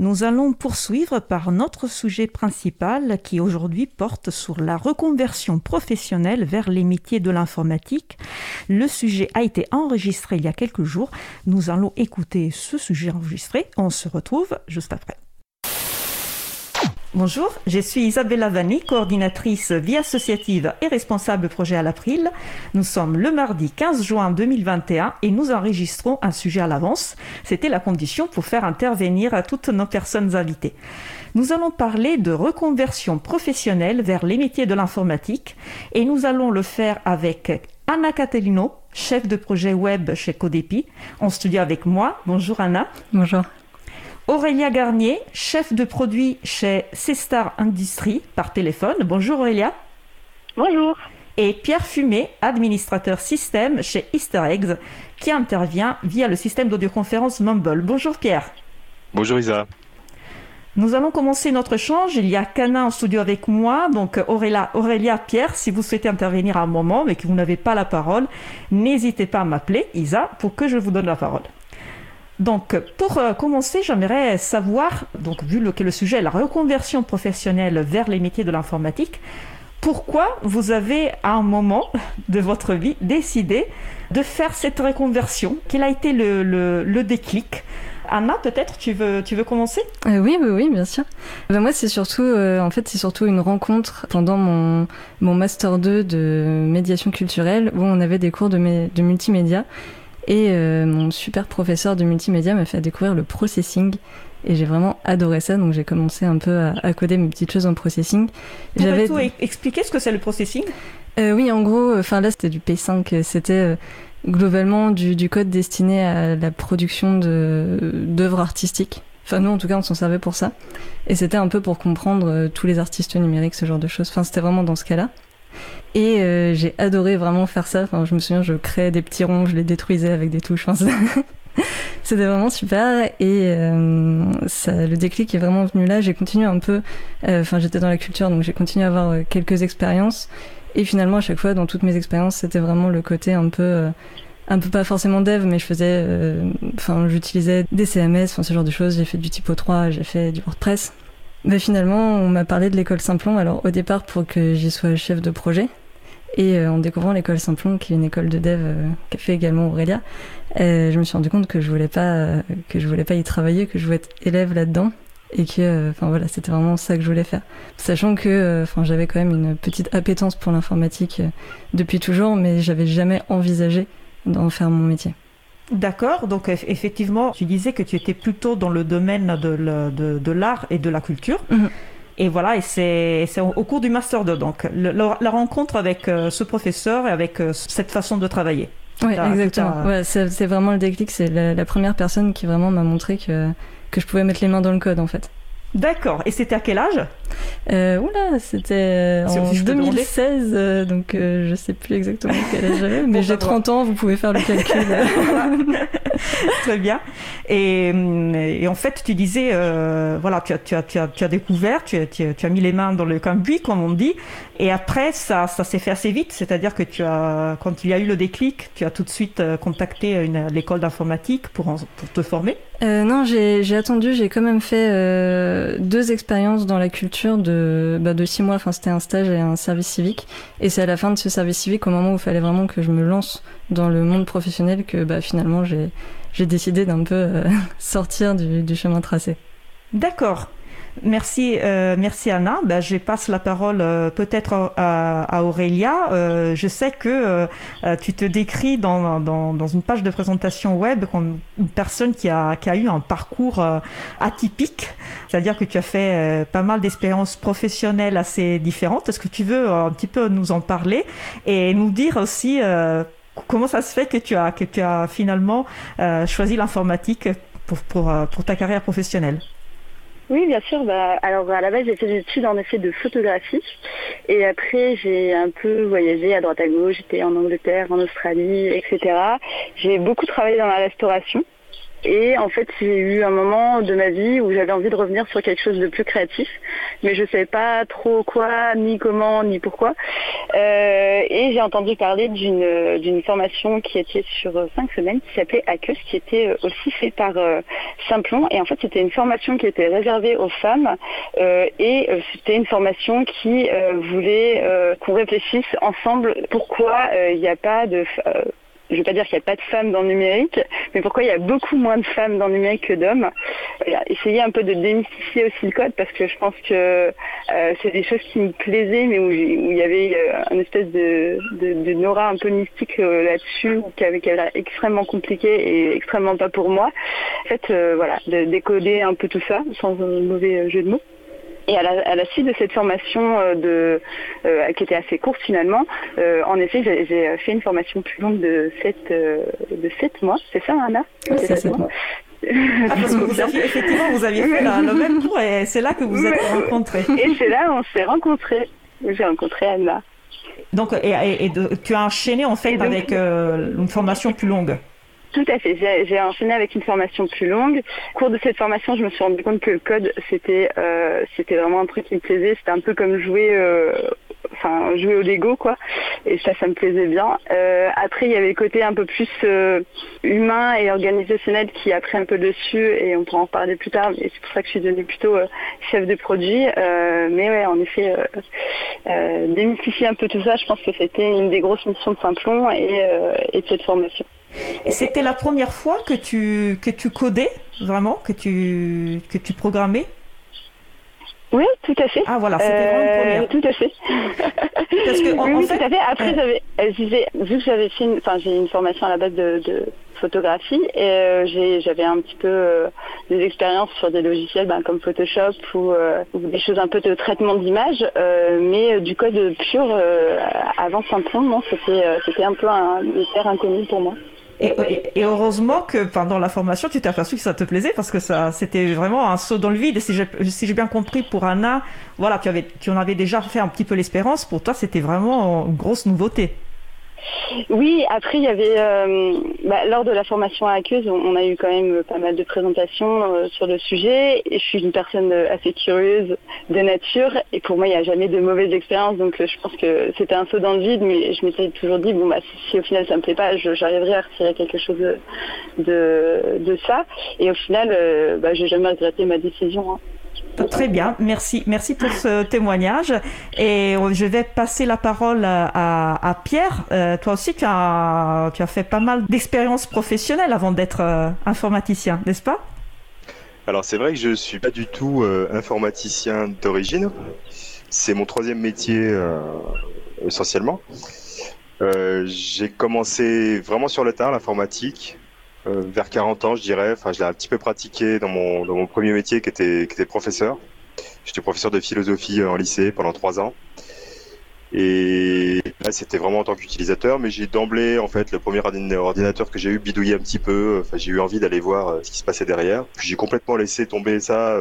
Nous allons poursuivre par notre sujet principal qui aujourd'hui porte sur la reconversion professionnelle vers les métiers de l'informatique. Le sujet a été enregistré il y a quelques jours. Nous allons écouter ce sujet enregistré. On se retrouve juste après. Bonjour, je suis Isabella Vanni, coordinatrice vie associative et responsable projet à l'April. Nous sommes le mardi 15 juin 2021 et nous enregistrons un sujet à l'avance. C'était la condition pour faire intervenir toutes nos personnes invitées. Nous allons parler de reconversion professionnelle vers les métiers de l'informatique et nous allons le faire avec Anna Catalino, chef de projet web chez Codepi, en studio avec moi. Bonjour Anna. Bonjour. Aurélia Garnier, chef de produit chez C-Star Industries par téléphone. Bonjour Aurélia. Bonjour. Et Pierre Fumet, administrateur système chez Easter Eggs, qui intervient via le système d'audioconférence Mumble. Bonjour Pierre. Bonjour Isa. Nous allons commencer notre échange. Il y a Cana en studio avec moi. Donc Aurélia, Aurélia, Pierre, si vous souhaitez intervenir à un moment mais que vous n'avez pas la parole, n'hésitez pas à m'appeler, Isa, pour que je vous donne la parole. Donc, pour euh, commencer, j'aimerais savoir, donc vu que le sujet la reconversion professionnelle vers les métiers de l'informatique, pourquoi vous avez à un moment de votre vie décidé de faire cette reconversion? Quel a été le, déclic? Anna, peut-être tu veux, tu veux commencer? Euh, Oui, oui, oui, bien sûr. Ben, moi, c'est surtout, euh, en fait, c'est surtout une rencontre pendant mon, mon master 2 de médiation culturelle où on avait des cours de, de multimédia et euh, mon super professeur de multimédia m'a fait découvrir le processing. Et j'ai vraiment adoré ça, donc j'ai commencé un peu à, coder mes petites choses en processing. J'avais tout expliquer ce que c'est le processing? Euh, Oui, en gros, enfin là c'était du P5, c'était euh, globalement du, du, code destiné à la production d'œuvres artistiques. Enfin nous en tout cas on s'en servait pour ça. Et c'était un peu pour comprendre tous les artistes numériques, ce genre de choses. Enfin c'était vraiment dans ce cas-là. Et euh, j'ai adoré vraiment faire ça. Enfin, je me souviens, je créais des petits ronds, je les détruisais avec des touches. Enfin, C'était vraiment super et euh, le déclic est vraiment venu là. J'ai continué un peu, euh, enfin j'étais dans la culture donc j'ai continué à avoir quelques expériences et finalement à chaque fois dans toutes mes expériences c'était vraiment le côté un peu un peu pas forcément dev, mais je faisais, enfin, j'utilisais des CMS, enfin, ce genre de choses. J'ai fait du typo 3, j'ai fait du WordPress. Mais finalement, on m'a parlé de l'école Simplon, alors au départ pour que j'y sois chef de projet. Et euh, en découvrant l'école Simplon, qui est une école de dev euh, qu'a fait également Aurélia, euh, je me suis rendu compte que je voulais pas que je voulais pas y travailler, que je voulais être élève là-dedans et que enfin voilà, c'était vraiment ça que je voulais faire. Sachant que enfin j'avais quand même une petite appétence pour l'informatique depuis toujours, mais j'avais jamais envisagé d'en faire mon métier. D'accord, donc effectivement, tu disais que tu étais plutôt dans le domaine de, de, l'art et de la culture. Mhm. Et voilà, et c'est au cours du Master 2, donc la, rencontre avec euh, ce professeur et avec euh, cette façon de travailler. Oui, exactement. Ouais, c'est vraiment le déclic, c'est la, la, première personne qui vraiment m'a montré que, que je pouvais mettre les mains dans le code en fait. D'accord. Et c'était à quel âge? Euh, Oula, c'était euh, en 2016, euh, donc euh, je sais plus exactement quel âge j'avais, mais j'ai 30 ans, vous pouvez faire le calcul. Très bien. Et, et, en fait, tu disais, voilà, tu as, tu, as, tu, as, tu as découvert, tu as, tu as, mis les mains dans le cambouis, comme on dit, et après, ça, ça s'est fait assez vite, c'est-à-dire que tu as, quand il y a eu le déclic, tu as tout de suite contacté l'école d'informatique pour, pour te former? Non, j'ai attendu, j'ai quand même fait deux expériences dans la culture de, bah, de six mois. Enfin, c'était un stage et un service civique. Et c'est à la fin de ce service civique, au moment où il fallait vraiment que je me lance dans le monde professionnel, que bah, finalement j'ai, décidé d'un peu euh, sortir du chemin tracé. D'accord. Merci, euh, merci Anna. Ben, je passe la parole euh, peut-être à, à, Aurélia. Euh, je sais que tu te décris dans, une page de présentation web comme une personne qui a, eu un parcours atypique, c'est-à-dire que tu as fait pas mal d'expériences professionnelles assez différentes. Est-ce que tu veux un petit peu nous en parler et nous dire aussi comment ça se fait que tu as, finalement choisi l'informatique pour ta carrière professionnelle? Oui, bien sûr. Bah, alors à la base, j'ai fait des études en effet de photographie. Et après, j'ai un peu voyagé à droite à gauche. J'étais en Angleterre, en Australie, etc. J'ai beaucoup travaillé dans la restauration. Et en fait, j'ai eu un moment de ma vie où j'avais envie de revenir sur quelque chose de plus créatif, mais je ne savais pas trop quoi, ni comment, ni pourquoi. Euh, et j'ai entendu parler d'une d'une formation qui était sur cinq semaines, qui s'appelait ACUS, qui était aussi faite par euh, Simplon. Et en fait, c'était une formation qui était réservée aux femmes, euh, et euh, c'était une formation qui voulait qu'on réfléchisse ensemble pourquoi il n'y a pas de je ne vais pas dire qu'il n'y a pas de femmes dans le numérique, mais pourquoi il y a beaucoup moins de femmes dans le numérique que d'hommes. Essayer un peu de démystifier aussi le code parce que je pense que euh, c'est des choses qui me plaisaient, mais où, il y avait euh, une espèce de, de, Nora un peu mystique euh, là-dessus, qui avait l'air extrêmement compliqué et extrêmement pas pour moi. En fait, voilà, de décoder un peu tout ça sans un mauvais jeu de mots. Et à la, suite de cette formation euh, de, euh, qui était assez courte finalement, euh, en effet, j'ai fait une formation plus longue de 7, de 7 mois. C'est ça, Anna? C'est 7 mois. Ah, parce que vous aviez, effectivement, vous aviez fait le même cours et c'est là que vous êtes rencontrés. Et c'est là où on s'est rencontrés. J'ai rencontré Anna. Donc, et, tu as enchaîné en fait avec une formation plus longue. Tout à fait. J'ai enchaîné avec une formation plus longue. Au cours de cette formation, je me suis rendu compte que le code, c'était euh, c'était vraiment un truc qui me plaisait. C'était un peu comme jouer, euh, jouer au Lego, quoi. Et ça, ça me plaisait bien. Euh, après, il y avait le côté un peu plus humain et organisationnel qui a pris un peu dessus, et on pourra en parler plus tard. Mais c'est pour ça que je suis devenue plutôt chef de produit. mais ouais, en effet, démystifier un peu tout ça, je pense que c'était une des grosses missions de Simplon et, et de cette formation. Et c'était la première fois que tu, que tu codais, vraiment, que tu, que tu programmais? Oui, tout à fait. Ah voilà, c'était vraiment une première. Euh, tout à fait. Parce que, oui, tout à fait. Après, j'avais, euh, vu que j'avais fait, enfin, j'ai une formation à la base de, photographie et euh, j'avais un petit peu des expériences sur des logiciels ben, comme Photoshop ou, des choses un peu de traitement d'image, mais du code pur avant Symptom, non, c'était c'était un peu un mystère inconnu pour moi. Et, heureusement que pendant la formation, tu t'es aperçu que ça te plaisait parce que ça, c'était vraiment un saut dans le vide. Et si j'ai, si j'ai bien compris, pour Anna, voilà, tu avais, tu en avais déjà fait un petit peu l'espérance. Pour toi, c'était vraiment une grosse nouveauté. Oui, après il y avait euh, bah, lors de la formation à Aqueuse, on, a eu quand même pas mal de présentations euh, sur le sujet. Et je suis une personne assez curieuse de nature, et pour moi il n'y a jamais de mauvaise expérience, donc euh, je pense que c'était un saut dans le vide, mais je m'étais toujours dit bon bah si, au final ça me plaît pas, j'arriverai à retirer quelque chose de, ça. Et au final, bah, j'ai jamais regretté ma décision. Hein. Très bien, merci, merci pour ce témoignage. Et euh, je vais passer la parole à, Pierre. Euh, toi aussi, tu as, tu as fait pas mal d'expériences professionnelles avant d'être euh, informaticien, n'est-ce pas? Alors c'est vrai que je suis pas du tout informaticien d'origine. C'est mon troisième métier essentiellement. J'ai commencé vraiment sur le tard l'informatique euh, vers 40 ans, je dirais. Enfin, je l'ai un petit peu pratiqué dans mon, dans mon premier métier qui était, qui était professeur. J'étais professeur de philosophie euh, en lycée pendant trois ans. Et là, c'était vraiment en tant qu'utilisateur, mais j'ai d'emblée, en fait, le premier ordinateur que j'ai eu bidouillé un petit peu. Enfin, j'ai eu envie d'aller voir euh, ce qui se passait derrière. Puis j'ai complètement laissé tomber ça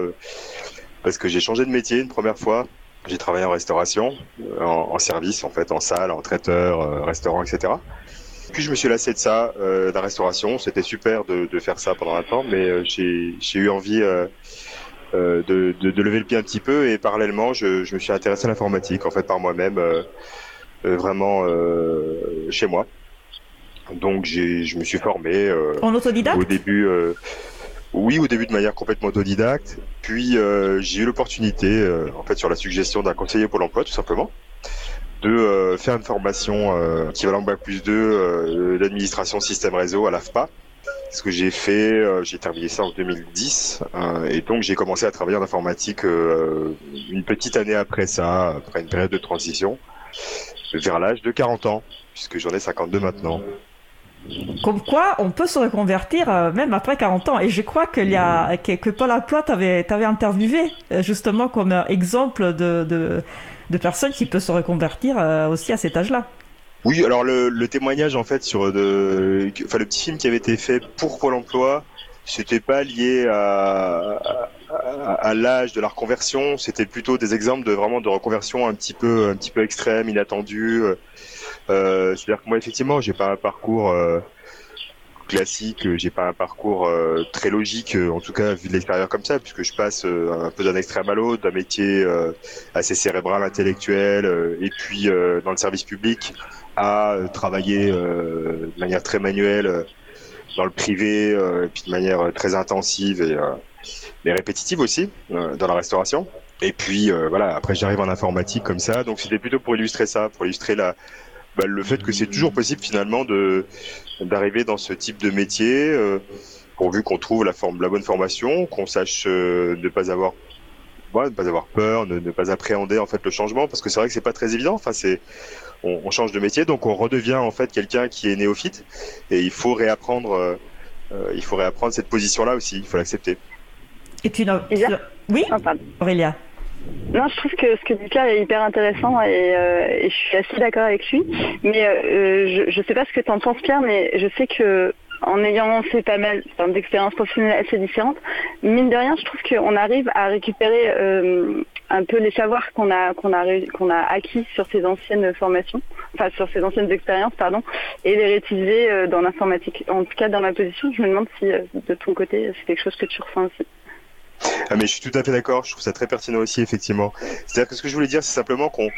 parce que j'ai changé de métier une première fois. J'ai travaillé en restauration, en, en, service, en fait, en salle, en traiteur, restaurant, etc. Puis je me suis lassé de ça, euh, de la restauration. C'était super de, de, faire ça pendant un temps, mais euh, j'ai eu envie euh, euh, de, de, de, lever le pied un petit peu et parallèlement, je, je me suis intéressé à l'informatique, en fait, par moi-même, vraiment chez moi. Donc je me suis formé. en autodidacte Au début. Oui, au début de manière complètement autodidacte. Puis j'ai eu l'opportunité, en fait, sur la suggestion d'un conseiller pour l'emploi, tout simplement, de euh, faire une formation euh, équivalent Bac plus 2 euh, d'administration système réseau à l'AFPA. Ce que j'ai fait, euh, j'ai terminé ça en 2010 et donc j'ai commencé à travailler en informatique une petite année après ça, après une période de transition, vers l'âge de 40 ans, puisque j'en ai 52 maintenant. Comme quoi, on peut se reconvertir même après 40 ans. Et je crois que, y a, que, que Paul Emploi t'avait interviewé justement comme exemple de de personnes qui peuvent se reconvertir euh, aussi à cet âge-là. Oui, alors le, témoignage en fait sur de, enfin le petit film qui avait été fait pour Pôle Emploi, c'était pas lié à, l'âge de la reconversion, c'était plutôt des exemples de vraiment de reconversion un petit peu un petit peu extrême, inattendu. Euh, C'est-à-dire que moi effectivement, j'ai pas un parcours euh, classique. J'ai pas un parcours très logique, en tout cas vu de l'extérieur comme ça, puisque je passe un peu d'un extrême à l'autre, d'un métier assez cérébral, intellectuel, et puis dans le service public à travailler de manière très manuelle dans le privé, et puis de manière très intensive et, et répétitive aussi dans la restauration. Et puis voilà, après j'arrive en informatique comme ça, donc c'était plutôt pour illustrer ça, pour illustrer la bah, le fait que c'est toujours possible finalement de d'arriver dans ce type de métier, euh, pourvu qu'on trouve la forme, la bonne formation, qu'on sache euh, ne pas avoir ne pas avoir peur, ne, ne, pas appréhender en fait le changement, parce que c'est vrai que c'est pas très évident. Enfin, c'est on, on, change de métier, donc on redevient en fait quelqu'un qui est néophyte, et il faut réapprendre, euh, euh il faut réapprendre cette position-là aussi. Il faut l'accepter. Et tu n'as... Oui, oh, Aurélia. Non, je trouve que ce que dit Pierre est hyper intéressant et, euh, et je suis assez d'accord avec lui. Mais euh, je ne sais pas ce que tu en penses Pierre, mais je sais que en ayant fait pas mal d'expériences professionnelles assez différentes, mine de rien, je trouve qu'on arrive à récupérer euh, un peu les savoirs qu'on a a acquis sur ces anciennes formations, enfin sur ces anciennes expériences, pardon, et les réutiliser dans l'informatique. En tout cas, dans ma position, je me demande si de ton côté, c'est quelque chose que tu ressens aussi. Ah mais je suis tout à fait d'accord, je trouve ça très pertinent aussi effectivement. C'est-à-dire que ce que je voulais dire c'est simplement qu'on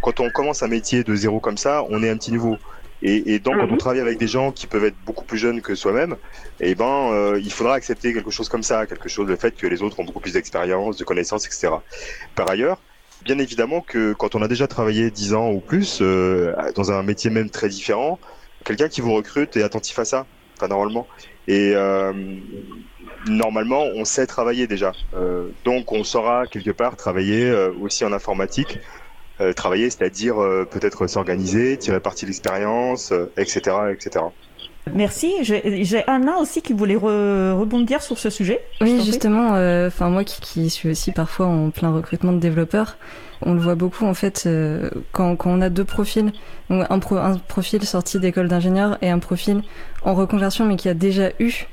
quand on commence un métier de zéro comme ça, on est un petit nouveau. Et, et donc quand on mhm. travaille avec des gens qui peuvent être beaucoup plus jeunes que soi-même, eh ben euh, il faudra accepter quelque chose comme ça, quelque chose le fait que les autres ont beaucoup plus d'expérience, de connaissances, etc. Par ailleurs, bien évidemment que quand on a déjà travaillé 10 ans ou plus euh, dans un métier même très différent, quelqu'un qui vous recrute est attentif à ça, enfin normalement. Et euh, normalement, on sait travailler déjà. Euh, donc, on saura quelque part travailler euh, aussi en informatique. Euh, travailler, c'est-à-dire peut-être s'organiser, tirer parti de l'expérience, etc., etc. Merci. J'ai Anna aussi qui voulait rebondir sur ce sujet. Oui, justement. Enfin, moi qui, suis aussi parfois en plein recrutement de développeurs, on le voit beaucoup en fait quand, on a deux profils, un, un profil sorti d'école d'ingénieur et un profil en reconversion mais qui a déjà eu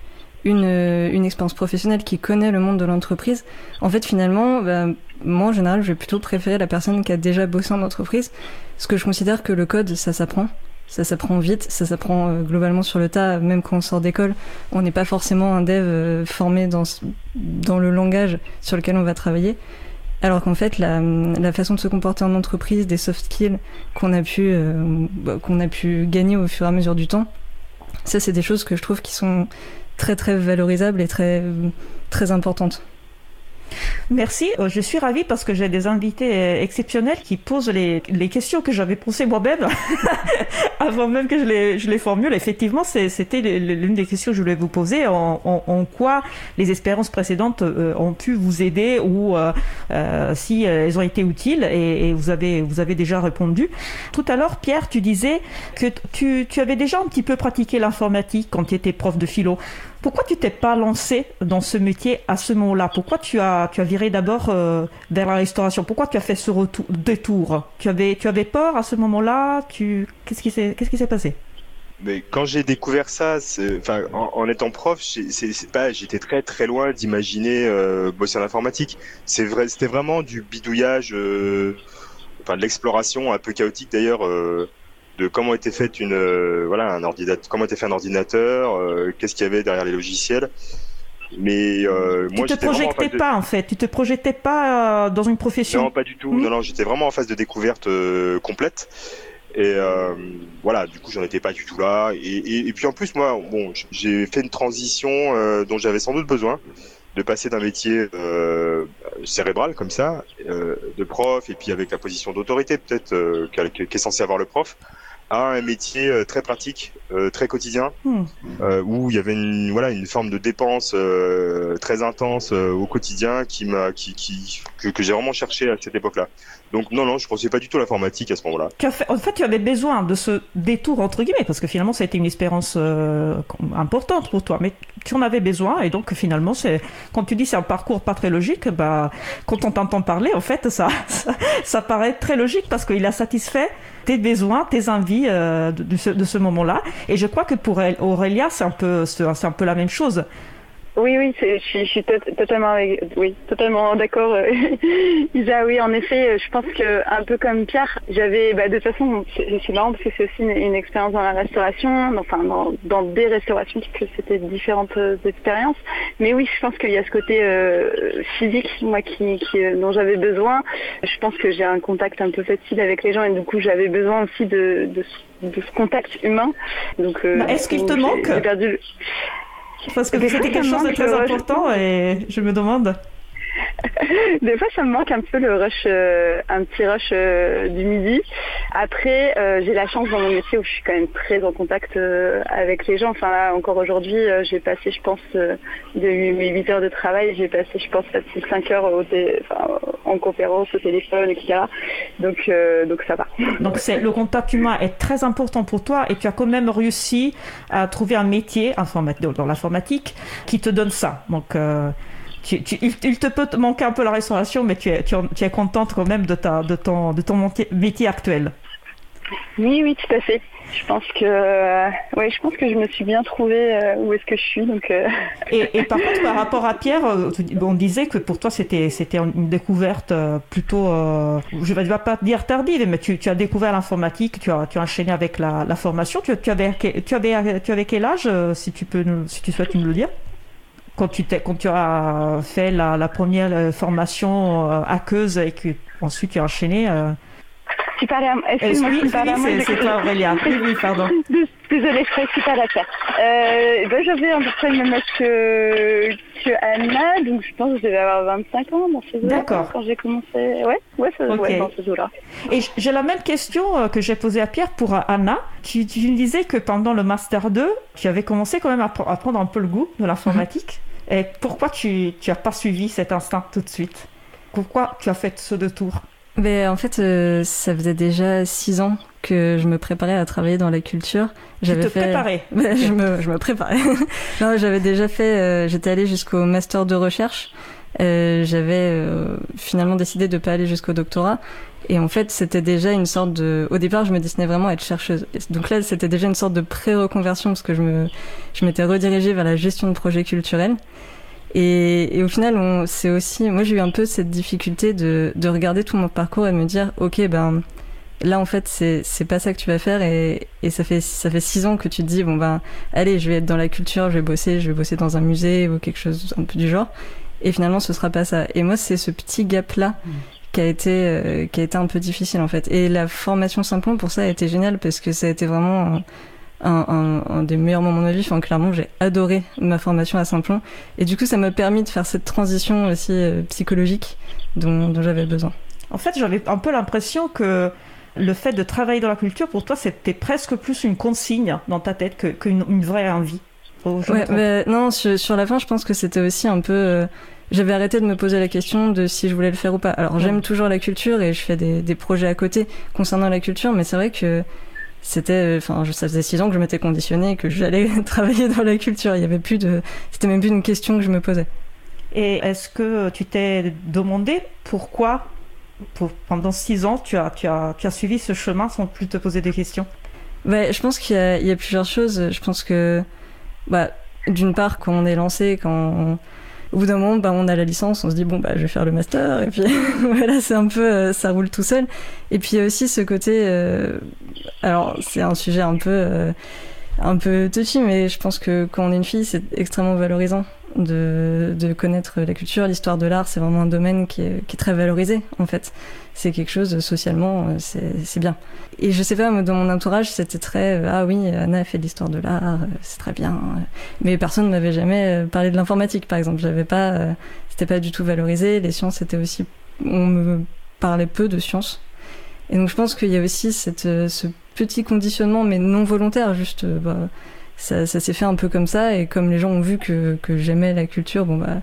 une, euh, une expérience professionnelle qui connaît le monde de l'entreprise, en fait finalement, bah, moi en général, je vais plutôt préférer la personne qui a déjà bossé en entreprise, parce que je considère que le code, ça s'apprend. Ça s'apprend vite, ça s'apprend euh, globalement sur le tas, même quand on sort d'école. On n'est pas forcément un dev euh, formé dans, dans le langage sur lequel on va travailler. Alors qu'en fait, la, la, façon de se comporter en entreprise, des soft skills qu'on a bah, qu'on a pu gagner au fur et à mesure du temps, ça c'est des choses que je trouve qui sont très très valorisable et très très importante. Merci, euh, je suis ravie parce que j'ai des invités euh, exceptionnels qui posent les, les questions que j'avais posées moi-même avant même que je les, je les formule. Effectivement, c'était l'une des questions que je voulais vous poser. En, en, quoi les expériences précédentes euh, ont pu vous aider ou si elles ont été utiles et, et, vous, avez, vous avez déjà répondu. Tout à l'heure, Pierre, tu disais que tu, tu avais déjà un petit peu pratiqué l'informatique quand tu étais prof de philo. Pourquoi tu t'es pas lancé dans ce métier à ce moment-là? Pourquoi tu as, viré d'abord euh, vers la restauration? Pourquoi tu as fait ce retour, détour? Tu avais, tu avais peur à ce moment-là? Tu... Qu'est-ce qui s'est passé? Mais quand j'ai découvert ça, enfin, en, étant prof, c'est pas, j'étais très très loin d'imaginer euh, bosser en informatique. C'est vrai, c'était vraiment du bidouillage, euh, enfin de l'exploration un peu chaotique d'ailleurs. De comment était fait une euh, voilà un ordinateur, comment était fait un ordinateur, euh, qu'est-ce qu'il y avait derrière les logiciels. Mais euh, moi, tu te projetais pas en fait, tu te projetais pas dans une profession. Non, pas du tout. Hmm. Non, non, j'étais vraiment en phase de découverte complète. Et voilà, du coup, j'en étais pas du tout là. Et, et, puis en plus, moi, bon, j'ai fait une transition dont j'avais sans doute besoin de passer d'un métier cérébral comme ça, de prof, et puis avec la position d'autorité peut-être qu'est censé avoir le prof, à un métier euh, très pratique, euh, très quotidien, hmm. euh, où il y avait une voilà une forme de dépense très intense au quotidien qui m'a qui, qui que, que j'ai vraiment cherché à cette époque-là. Donc non non, je pensais pas du tout à l'informatique à ce moment-là. En fait, tu avais besoin de ce détour entre guillemets parce que finalement ça a été une expérience importante pour toi, mais tu en avais besoin et donc finalement c'est quand tu dis c'est un parcours pas très logique, bah quand on t'entend parler en fait ça, ça, ça paraît très logique parce qu'il a satisfait tes besoins, tes envies de, ce, de ce moment-là. Et je crois que pour Aurélia, c'est un peu la même chose. Oui, oui, je suis, je suis totalement, oui, totalement d'accord. Isa, oui, en effet, je pense que un peu comme Pierre, j'avais, bah, de toute façon, c'est marrant parce que c'est aussi une, expérience dans la restauration, enfin dans, dans des restaurations puisque c'était différentes euh, expériences. Mais oui, je pense qu'il y a ce côté euh, physique, moi, qui, qui dont j'avais besoin. Je pense que j'ai un contact un peu facile avec les gens et du coup, j'avais besoin aussi de, de, de, ce contact humain. Donc, euh, bah, est-ce qu'il te manque perdu... Parce que c'était quelque chose de très important et je me demande. Des fois, ça me manque un peu le rush, euh, un petit rush euh, du midi. Après, euh, j'ai la chance dans mon métier où je suis quand même très en contact avec les gens. Enfin là, encore aujourd'hui, j'ai passé, je pense, de mes 8 heures de travail, j'ai passé, je pense, 5 heures en conférence, au téléphone, etc. Donc, donc ça va. Donc le contact humain est très important pour toi et tu as quand même réussi à trouver un métier dans l'informatique qui te donne ça. Donc il, te peut te manquer un peu la restauration, mais tu es, tu, es contente quand même de, ta, de, ton, de ton métier actuel. Oui, oui, tout à fait. Je pense que, euh, ouais, je pense que je me suis bien trouvée euh, où est-ce que je suis. Donc, euh. et, par contre, par rapport à Pierre, on disait que pour toi c'était c'était une découverte plutôt, je ne vais pas dire tardive, mais tu, tu as découvert l'informatique, tu as tu as enchaîné avec la, la formation. Tu, tu avais tu avais tu avais quel âge, si tu peux si tu souhaites nous le dire? Quand tu, quand tu as fait la, première euh, formation euh, aqueuse et que ensuite tu as enchaîné euh, tu parlais à, excuse-moi, oui, oui, c'est toi Aurélia. Oui, oui, pardon. Désolée, je ne pas la faire. Euh, ben, j'avais à peu près le même âge que, que Anna, donc je pense que je devais avoir 25 ans dans ces D'accord. Quand j'ai commencé, ouais, ouais, ça, okay. ouais dans ces eaux-là. Et j'ai la même question que j'ai posée à Pierre pour Anna. Tu, tu me disais que pendant le Master 2, tu avais commencé quand même à, prendre un peu le goût de l'informatique. Et pourquoi tu n'as pas suivi cet instinct tout de suite? Pourquoi tu as fait ce détour? Mais en fait, euh, ça faisait déjà six ans que je me préparais à travailler dans la culture. J'avais te fait... préparais je, me, je me préparais. non, j'avais déjà fait. Euh, j'étais allée jusqu'au master de recherche. Euh, j'avais euh, finalement décidé de pas aller jusqu'au doctorat. Et en fait, c'était déjà une sorte de. Au départ, je me destinais vraiment à être chercheuse. Donc là, c'était déjà une sorte de pré-reconversion parce que je me, je m'étais redirigée vers la gestion de projets culturels. Et, et, au final, c'est aussi, moi j'ai eu un peu cette difficulté de, de, regarder tout mon parcours et me dire, ok, ben là en fait c'est c'est pas ça que tu vas faire et, et ça fait ça fait six ans que tu te dis bon ben allez je vais être dans la culture, je vais bosser, je vais bosser dans un musée ou quelque chose un peu du genre. Et finalement ce sera pas ça. Et moi c'est ce petit gap là. Mm. qui a été euh, qui a été un peu difficile en fait et la formation Simplon pour ça a été géniale parce que ça a été vraiment un, un, des meilleurs moments de ma vie. Enfin, clairement, j'ai adoré ma formation à Saint-Plon. Et du coup, ça m'a permis de faire cette transition aussi euh, psychologique dont, dont j'avais besoin. En fait, j'avais un peu l'impression que le fait de travailler dans la culture, pour toi, c'était presque plus une consigne dans ta tête qu'une une vraie envie. Ouais, non, sur, la fin, je pense que c'était aussi un peu. Euh, j'avais arrêté de me poser la question de si je voulais le faire ou pas. Alors, j'aime toujours la culture et je fais des, des projets à côté concernant la culture, mais c'est vrai que c'était enfin ça faisait six ans que je m'étais conditionné que j'allais travailler dans la culture. Il y avait plus de c'était même plus une question que je me posais. Et est-ce que tu t'es demandé pourquoi pour, pendant six ans tu as, tu, as, tu as suivi ce chemin sans plus te poser des questions? Bah, je pense qu'il y, y, a plusieurs choses. Je pense que bah, d'une part quand on est lancé quand on, au bout d'un moment, bah, on a la licence, on se dit bon bah je vais faire le master et puis voilà, c'est un peu euh, ça roule tout seul. Et puis il y a aussi ce côté, euh, alors c'est un sujet un peu euh, un peu touchy, mais je pense que quand on est une fille, c'est extrêmement valorisant de, connaître la culture, l'histoire de l'art, c'est vraiment un domaine qui est, qui est, très valorisé en fait. C'est quelque chose socialement, euh, c'est bien. Et je sais pas, dans mon entourage, c'était très euh, ah oui, Anna a fait de l'histoire de l'art, euh, c'est très bien. Mais personne ne m'avait jamais parlé de l'informatique, par exemple. J'avais pas, c'était pas du tout valorisé. Les sciences, c'était aussi, on me parlait peu de sciences. Et donc je pense qu'il y a aussi cette, ce petit conditionnement, mais non volontaire, juste. Bah, ça, ça s'est fait un peu comme ça et comme les gens ont vu que, que j'aimais la culture, bon bah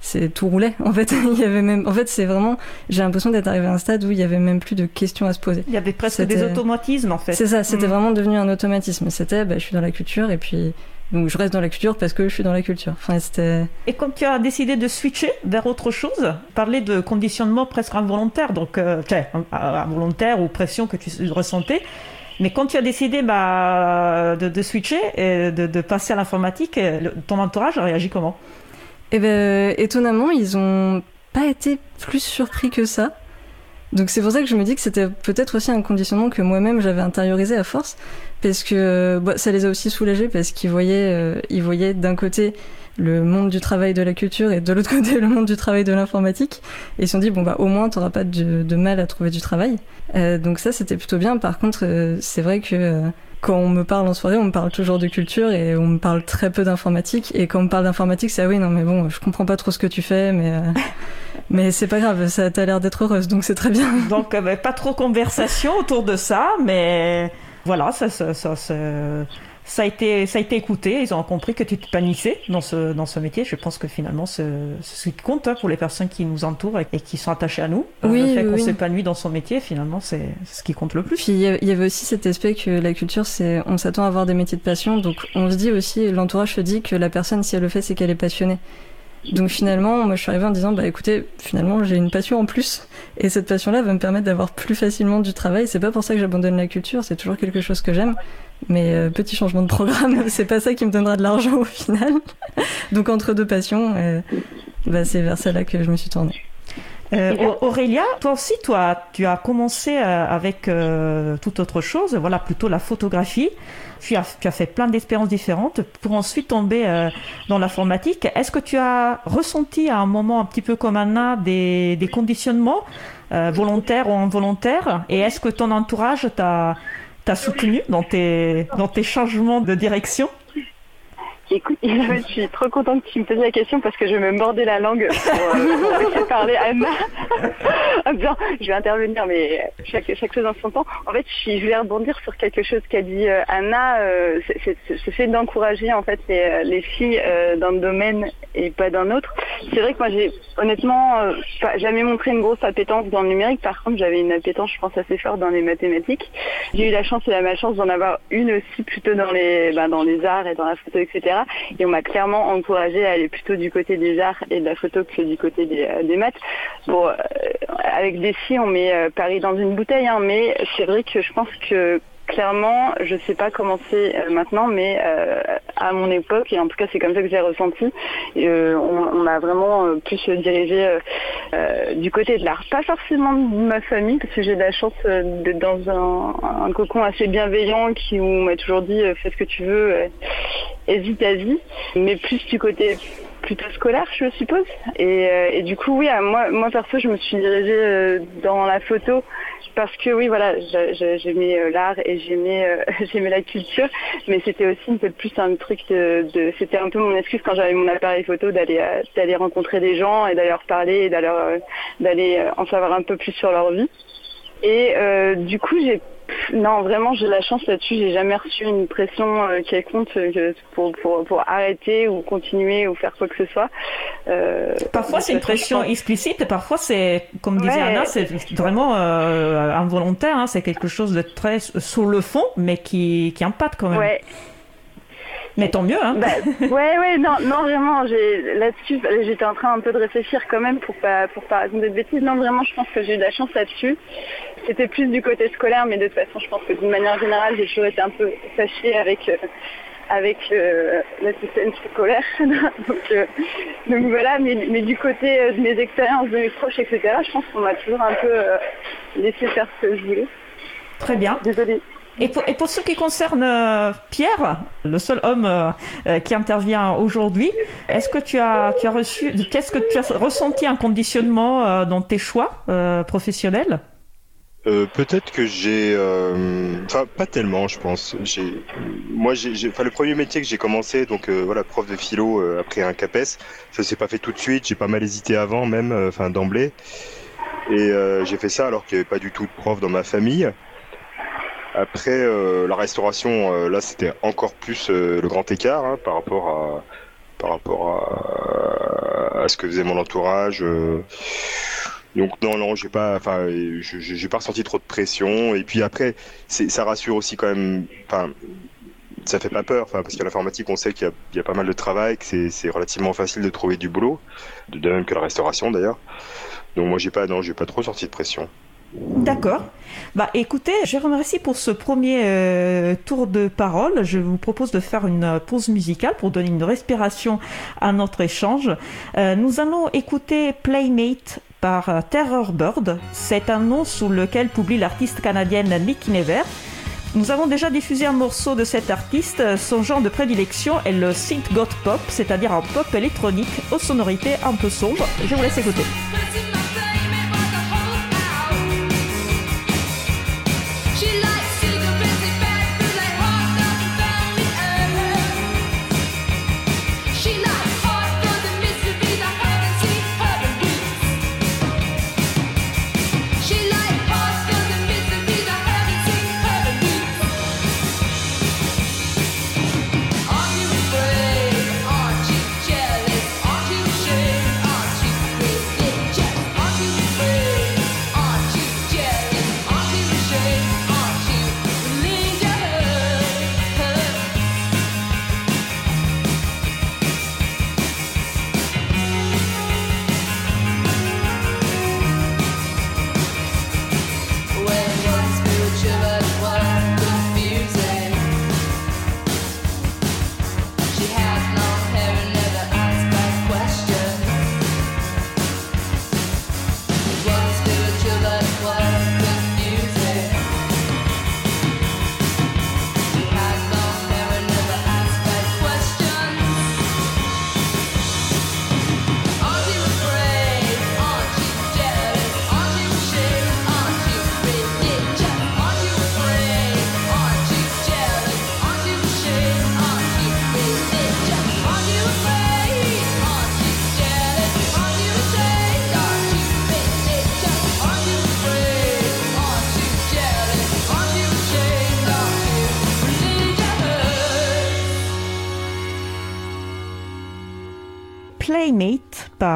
c'est tout roulait en fait il y avait même en fait c'est vraiment j'ai l'impression d'être arrivé à un stade où il y avait même plus de questions à se poser il y avait presque des automatismes en fait c'est ça c'était mm. vraiment devenu un automatisme c'était bah, je suis dans la culture et puis donc je reste dans la culture parce que je suis dans la culture enfin c'était et quand tu as décidé de switcher vers autre chose parler de conditionnement presque involontaire donc euh, involontaire ou pression que tu ressentais mais quand tu as décidé bah, de, switcher et de, passer à l'informatique, ton entourage a réagi comment? Eh ben, étonnamment, ils ont pas été plus surpris que ça. Donc c'est pour ça que je me dis que c'était peut-être aussi un conditionnement que moi-même j'avais intériorisé à force, parce que bah, ça les a aussi soulagés parce qu'ils voyaient, euh, ils voyaient d'un côté le monde du travail de la culture et de l'autre côté le monde du travail de l'informatique. Et ils se sont dit bon bah au moins t'auras pas de, de, mal à trouver du travail. Euh, donc ça c'était plutôt bien. Par contre euh, c'est vrai que euh, quand on me parle en soirée, on me parle toujours de culture et on me parle très peu d'informatique. Et quand on me parle d'informatique, c'est ah oui, non, mais bon, je comprends pas trop ce que tu fais, mais, mais c'est pas grave, ça t'a l'air d'être heureuse, donc c'est très bien. Donc, euh, pas trop conversation autour de ça, mais voilà, ça, ça, ça, ça ça a été ça a été écouté ils ont compris que tu te panissais dans ce dans ce métier je pense que finalement c'est ce qui compte hein, pour les personnes qui nous entourent et, qui sont attachées à nous oui, le fait oui, qu'on oui. s'épanouit dans son métier finalement c'est ce qui compte le plus Puis il y a- il y avait aussi cet aspect que la culture, c'est on s'attend à avoir des métiers de passion, donc on se dit aussi, l'entourage se dit que la personne, si elle le fait, c'est qu'elle est passionnée. Donc finalement, moi je suis arrivée en disant, bah écoutez, finalement j'ai une passion en plus, et cette passion-là va me permettre d'avoir plus facilement du travail. C'est pas pour ça que j'abandonne la culture, c'est toujours quelque chose que j'aime, mais euh, petit changement de programme, c'est pas ça qui me donnera de l'argent au final. Donc entre deux passions, euh, bah, c'est vers celle-là que je me suis tournée. Euh, Aurélia, toi aussi, toi, tu as commencé euh, avec euh, toute autre chose, voilà, plutôt la photographie. Tu as, tu as fait plein d'expériences différentes pour ensuite tomber euh, dans l'informatique. Est-ce que tu as ressenti à un moment un petit peu comme Anna des, des conditionnements euh, volontaires ou involontaires? Et est-ce que ton entourage t'a soutenu dans tes, dans tes changements de direction? Écoute, je suis trop contente que tu me poses la question parce que je me mordais la langue pour, euh, parler Anna. En me disant, je vais intervenir, mais chaque, chose en son temps. En fait, je, vais rebondir sur quelque chose qu'a dit euh, Anna. Euh, c'est- d'encourager en fait les, les filles euh, d'un domaine et pas d'un autre. C'est vrai que moi, j'ai honnêtement jamais montré une grosse appétence dans le numérique. Par contre, j'avais une appétence, je pense, assez forte dans les mathématiques. J'ai eu la chance et la malchance d'en avoir une aussi plutôt dans les, ben, dans les arts et dans la photo, etc. Et on m'a clairement encouragé à aller plutôt du côté des arts et de la photo que du côté des, euh, maths. Bon, euh, avec des si, on met euh, Paris dans une bouteille, hein, mais c'est vrai que je pense que clairement, je sais pas comment c'est maintenant, mais à mon époque, et en tout cas c'est comme ça que j'ai ressenti, on, on m'a vraiment dirigé euh, euh, du côté de l'art. Pas forcément de ma famille, parce que j'ai de la chance d'être dans un, cocon assez bienveillant qui m'a toujours dit fais ce que tu veux, euh, vas-y, mais plus du côté plutôt scolaire, je suppose. Et, euh, du coup, oui, à moi, moi perso, je me suis dirigée euh, dans la photo parce que oui, voilà, j'a- j'a- j'aimais euh, l'art et j'aimais euh, j'aimais la culture, mais c'était aussi un peu plus un truc de, c'était un peu mon excuse quand j'avais mon appareil photo d'aller euh, d'aller rencontrer des gens et d'aller leur parler et d'aller euh, d'aller euh, en savoir un peu plus sur leur vie. Et euh, du coup, j'ai non, vraiment, j'ai la chance là-dessus. J'ai jamais reçu une pression euh, quelconque euh, pour, pour, pour arrêter ou continuer ou faire quoi que ce soit. Euh, Parfois, c'est une pression explicite, et parfois, c'est, comme disait. Anna, c'est vraiment involontaire. hein. C'est quelque chose de très sur le fond, mais qui, qui impacte quand même. Ouais, Mais tant mieux. Hein. bah, ouais, ouais, non, non, vraiment, là-dessus, j'étais en train un peu de réfléchir quand même pour pas, pour pas raconter de bêtises. Non, vraiment, je pense que j'ai eu de la chance là-dessus. C'était plus du côté scolaire, mais de toute façon, je pense que d'une manière générale, j'ai toujours été un peu fâchée avec, euh, avec euh, le système scolaire. donc, euh, donc voilà, mais, mais du côté euh, de mes expériences, de mes proches, etc., je pense qu'on m'a toujours un peu euh, laissé faire ce que je voulais. Très bien. Désolée. Et pour, ce qui concerne euh, Pierre, le seul homme euh, euh, qui intervient aujourd'hui, est-ce que tu as, tu as reçu, qu'est-ce que tu as ressenti un conditionnement dans tes choix professionnels? Peut-être que j'ai, enfin pas tellement, je pense. Moi, le premier métier que j'ai commencé, donc voilà, prof de philo après un CAPES, ça s'est pas fait tout de suite. J'ai pas mal hésité avant, même, d'emblée. Et j'ai fait ça alors qu'il y avait pas du tout de prof dans ma famille. Après euh, la restauration, euh, là, c'était encore plus euh, le grand écart hein, par rapport à, par rapport à, ce que faisait mon entourage. donc non, non, j'ai pas, enfin, j'ai pas ressenti trop de pression. Et puis après, ça rassure aussi quand même. Enfin, ça fait pas peur, parce qu'à l'informatique, on sait qu'il y a, pas mal de travail, que c'est, relativement facile de trouver du boulot, de de même que la restauration d'ailleurs. Donc moi, j'ai pas, non, j'ai pas trop sorti de pression. D'accord. Bah écoutez, je remercie pour ce premier euh, tour de parole. Je vous propose de faire une pause musicale pour donner une respiration à notre échange. Euh, nous allons écouter Playmate par euh, Terror Bird. C'est un nom sous lequel publie l'artiste canadienne Nick Never. Nous avons déjà diffusé un morceau de cet artiste. Son genre de prédilection est le synth goth pop, c'est-à-dire un pop électronique aux sonorités un peu sombres. Je vous laisse écouter.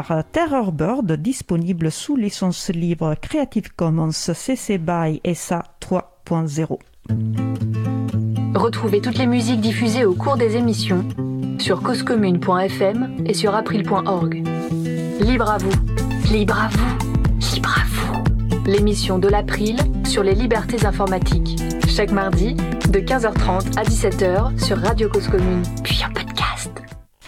Par Terror Bird, disponible sous licence libre Creative Commons CC BY SA 3.0. Retrouvez toutes les musiques diffusées au cours des émissions sur causecommune.fm et sur april.org. Libre à vous, libre à vous, libre à vous. L'émission de l'April sur les libertés informatiques. Chaque mardi de 15h30 à 17h sur Radio Cause Commune, puis podcast.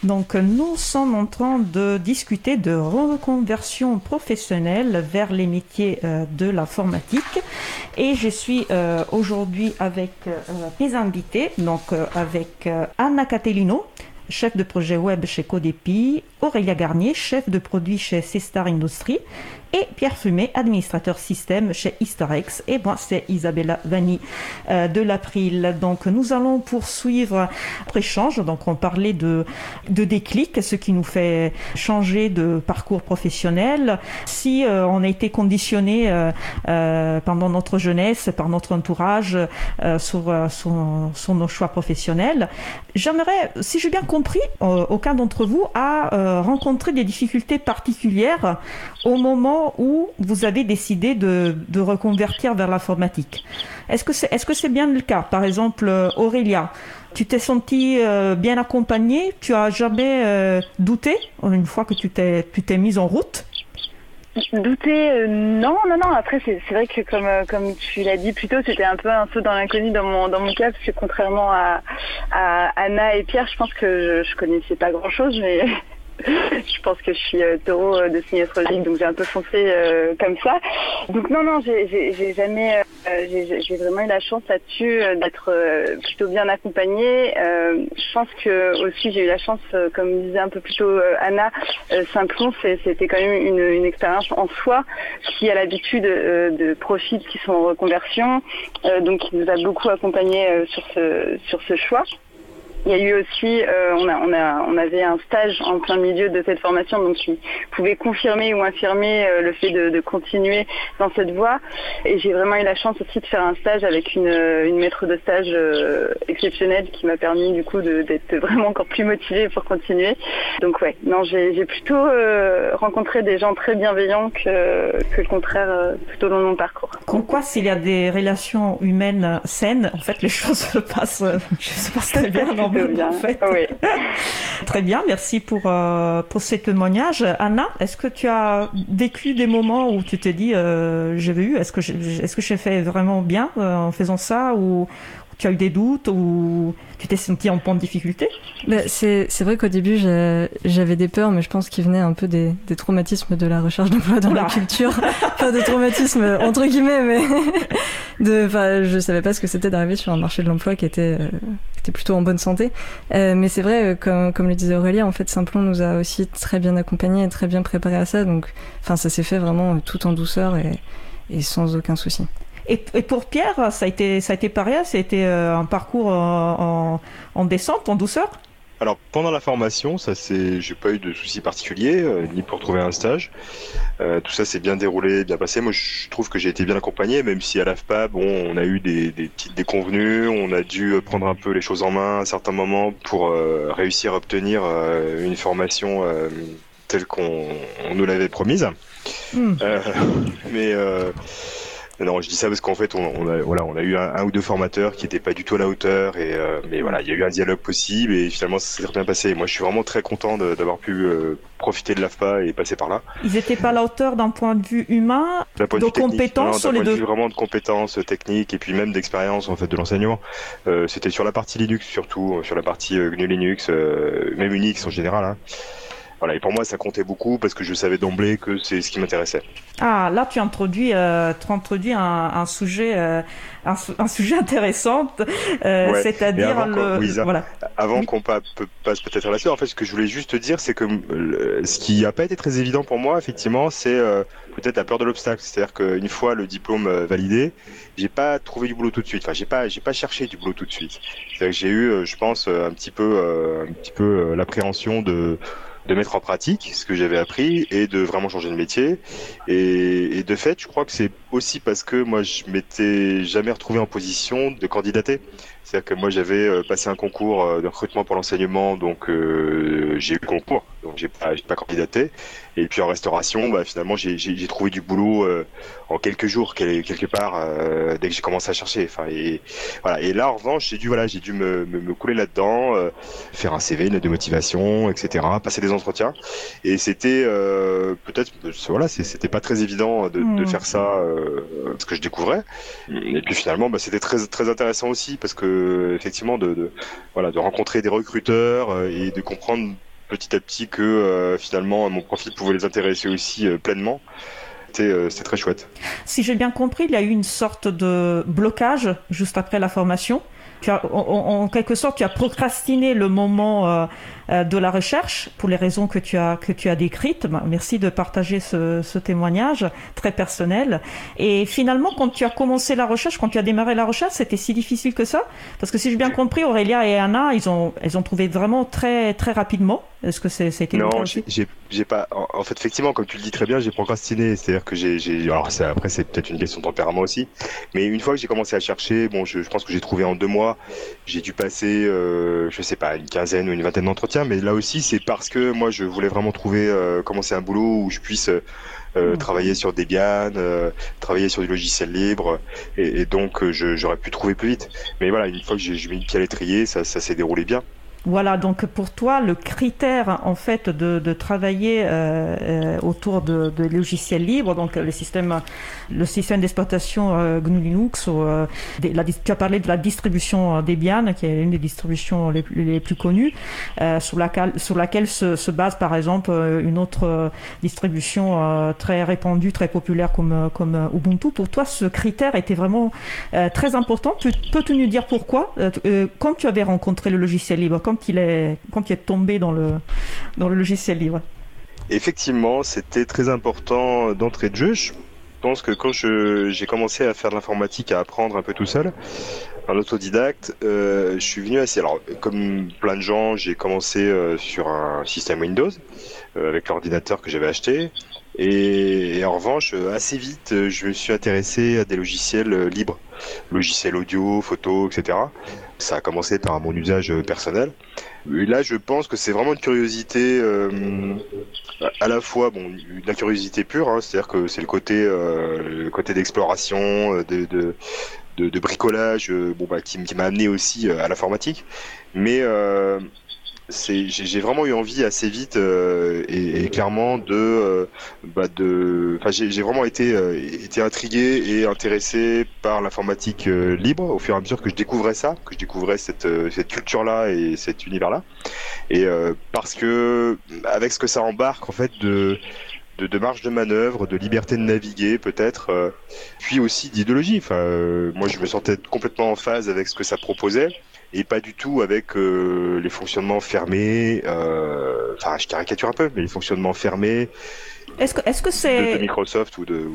Donc nous sommes en train de discuter de reconversion professionnelle vers les métiers euh, de l'informatique. Et je suis euh, aujourd'hui avec euh, mes invités, donc avec Anna Catellino, chef de projet web chez Codepi, Aurélia Garnier, chef de produit chez C-Star Industries, et Pierre Fumet, administrateur système chez Easterx. Et moi, c'est Isabella Vanni euh, de l'April. Donc, nous allons poursuivre notre échange. Donc, on parlait de, de déclic, ce qui nous fait changer de parcours professionnel. Si euh, on a été conditionné euh, pendant notre jeunesse, par notre entourage, sur, sur, sur, nos choix professionnels, j'aimerais, si j'ai bien compris, aucun d'entre vous a rencontré des difficultés particulières au moment où vous avez décidé de, reconvertir vers l'informatique. Est-ce que c'est est -ce c'est bien le cas? Par exemple, euh, Aurélia, tu t'es sentie euh, bien accompagnée? Tu as jamais euh, douté une fois que tu t'es mise en route? Douter, non, non, non. Après, c'est vrai que comme tu l'as dit plus tôt, c'était un peu un saut dans l'inconnu dans mon dans mon cas, parce que contrairement à, Anna et Pierre, je pense que je, je connaissais pas grand chose, mais je pense que je suis euh, taureau euh, de signe astrologique, donc j'ai un peu foncé euh, comme ça. Donc non, non, j'ai jamais, j'ai vraiment eu la chance là-dessus d'être plutôt bien accompagnée. je pense que aussi j'ai eu la chance, comme disait un peu plus tôt Anna, Saint-Plon, c'était quand même une, une, expérience en soi qui a l'habitude de profils qui sont en reconversion, donc qui nous a beaucoup accompagnés sur ce sur ce choix. Il y a eu aussi, euh, on, a, on, a, on avait un stage en plein milieu de cette formation, donc qui pouvait confirmer ou infirmer euh, le fait de, de, continuer dans cette voie. Et j'ai vraiment eu la chance aussi de faire un stage avec une, une maître de stage euh, exceptionnelle qui m'a permis du coup d'être vraiment encore plus motivée pour continuer. Donc ouais, non, j'ai plutôt rencontré des gens très bienveillants que, que le contraire tout au long de mon parcours. Comme quoi, s'il y a des relations humaines saines, en fait, les choses se passent, se passent très bien bien. Oui. Très bien, merci pour, euh, pour ces témoignages. Anna, est-ce que tu as vécu des moments où tu t'es dit, euh, j'avais eu, est-ce que est-ce que j'ai fait vraiment bien euh, en faisant ça ou, tu as eu des doutes ou tu t'es senti en point de difficulté? Bah, C'est vrai qu'au début, j'avais des peurs, mais je pense qu'ils venaient un peu des, des, traumatismes de la recherche d'emploi dans la culture. pas des traumatismes entre guillemets, mais de, je savais pas ce que c'était d'arriver sur un marché de l'emploi qui était, euh, qui était plutôt en bonne santé. Euh, mais c'est vrai, euh, comme, comme le disait Aurélie, en fait, Simplon nous a aussi très bien accompagnés et très bien préparés à ça. Donc, enfin, ça s'est fait vraiment tout en douceur et, et sans aucun souci. Et, pour Pierre, ça a été, ça a été pareil, ça a été euh, un parcours en, en, descente, en douceur alors pendant la formation, ça c'est, j'ai pas eu de soucis particuliers, euh, ni pour trouver un stage. Euh, tout ça s'est bien déroulé, bien passé. Moi, je trouve que j'ai été bien accompagné, même si à l'AFPA, bon, on a eu des, des petites déconvenues, on a dû prendre un peu les choses en main à certains moments pour réussir à obtenir une formation telle qu'on nous l'avait promise. Hmm. mais non, je dis ça parce qu'en fait, on, a, voilà, on a eu un, ou deux formateurs qui n'étaient pas du tout à la hauteur, et euh, mais voilà, il y a eu un dialogue possible, et finalement, ça s'est très bien passé. moi, je suis vraiment très content d'avoir pu euh, profiter de l'AFPA et passer par là. Ils n'étaient pas à la hauteur d'un point de vue humain, de, compétences sur les deux. vraiment de compétences techniques et puis même d'expérience en fait de l'enseignement. Euh, C'était sur la partie Linux surtout, sur la partie euh, GNU Linux, même Unix en général. Hein. Voilà, et pour moi, ça comptait beaucoup parce que je savais d'emblée que c'est ce qui m'intéressait. Ah, là, tu introduis, euh, tu introduis un, un sujet, euh, un, sujet intéressant, euh, c'est-à-dire le. voilà. Avant qu'on passe peut-être là-dessus, en fait, ce que je voulais juste te dire, c'est que ce qui n'a pas été très évident pour moi, effectivement, c'est euh, peut-être la peur de l'obstacle. C'est-à-dire qu'une fois le diplôme euh, validé, j'ai pas trouvé du boulot tout de suite. Enfin, j'ai pas, j'ai pas cherché du boulot tout de suite. C'est-à-dire que j'ai eu, je pense, un petit peu, un petit peu l'appréhension de de mettre en pratique ce que j'avais appris et de vraiment changer de métier. Et, de fait, je crois que c'est aussi parce que moi, je m'étais jamais retrouvé en position de candidater. C'est-à-dire que moi, j'avais euh, passé un concours euh, de recrutement pour l'enseignement, donc euh, j'ai eu le concours, donc j'ai pas, pas candidaté. Et puis en restauration, bah, finalement, j'ai trouvé du boulot euh, en quelques jours, quelque part, euh, dès que j'ai commencé à chercher. Enfin, et voilà. Et là, en revanche, j'ai dû, voilà, j'ai dû me, me, me couler là-dedans, faire un CV, une lettre de motivation, etc., passer des entretiens. Et c'était peut-être, voilà, c'était pas très évident de, de hmm. faire ça, parce que je découvrais. Et puis finalement, bah, c'était très très intéressant aussi, parce que effectivement, de, voilà, de rencontrer des recruteurs et de comprendre petit à petit que euh, finalement mon profil pouvait les intéresser aussi euh, pleinement. Euh, c'était très chouette. Si j'ai bien compris, il y a eu une sorte de blocage juste après la formation. Tu as, en, quelque sorte, tu as procrastiné le moment euh, de la recherche pour les raisons que tu as que tu as décrites. Bah, merci de partager ce, ce, témoignage très personnel. Et finalement, quand tu as commencé la recherche, quand tu as démarré la recherche, c'était si difficile que ça? Parce que si j'ai bien compris, Aurélia et Anna, ils ont elles ont trouvé vraiment très très rapidement. Est-ce que c'est c'était Non, j'ai pas. En, fait, effectivement, comme tu le dis très bien, j'ai procrastiné. C'est-à-dire que j'ai alors après c'est peut-être une question de tempérament aussi. Mais une fois que j'ai commencé à chercher, bon, je, je pense que j'ai trouvé en deux mois. J'ai dû passer, euh, je sais pas, une quinzaine ou une vingtaine d'entretiens mais là aussi c'est parce que moi je voulais vraiment trouver euh, commencer un boulot où je puisse euh, euh, mmh. travailler sur Debian, travailler sur du logiciel libre, et, donc j'aurais pu trouver plus vite. Mais voilà, une fois que j'ai mis le pied à l'étrier, ça, ça s'est déroulé bien. Voilà, donc pour toi, le critère en fait de, travailler euh, euh autour de, logiciels libres, donc le système, le système d'exploitation euh, GNU Linux, euh, tu as parlé de la distribution Debian, qui est une des distributions les, plus connues, sur, laquelle, sur laquelle se, se, base par exemple une autre distribution très répandue, très populaire comme, comme Ubuntu. Pour toi, ce critère était vraiment très important. Peux-tu nous dire pourquoi Quand tu avais rencontré le logiciel libre, quand il est tombé dans le, dans le logiciel libre. Effectivement, c'était très important d'entrée de jeu. Je pense que quand j'ai commencé à faire de l'informatique, à apprendre un peu tout seul, en autodidacte, euh, je suis venu assez. Alors, comme plein de gens, j'ai commencé euh, sur un système Windows euh, avec l'ordinateur que j'avais acheté. Et, en revanche, assez vite, je me suis intéressé à des logiciels libres, logiciels audio, photo, etc. Ça a commencé par mon usage personnel. Et là, je pense que c'est vraiment une curiosité, euh, à la fois, bon, la curiosité pure, hein, c'est-à-dire que c'est le côté, euh, le côté d'exploration, de, de de, bricolage, bon bah qui, m'a amené aussi à l'informatique. Mais j'ai vraiment eu envie assez vite euh, et, clairement de, euh, bah de, j'ai vraiment été euh, été intrigué et intéressé par l'informatique libre au fur et à mesure que je découvrais ça, que je découvrais cette cette culture là et cet univers là, et parce que avec ce que ça embarque en fait de de, de, marge de manœuvre, de liberté de naviguer peut-être, puis aussi d'idéologie. Enfin, moi je me sentais complètement en phase avec ce que ça proposait et pas du tout avec euh, les fonctionnements fermés. Euh, enfin, je caricature un peu, mais les fonctionnements fermés. Est-ce que est-ce que c'est de, Microsoft ou de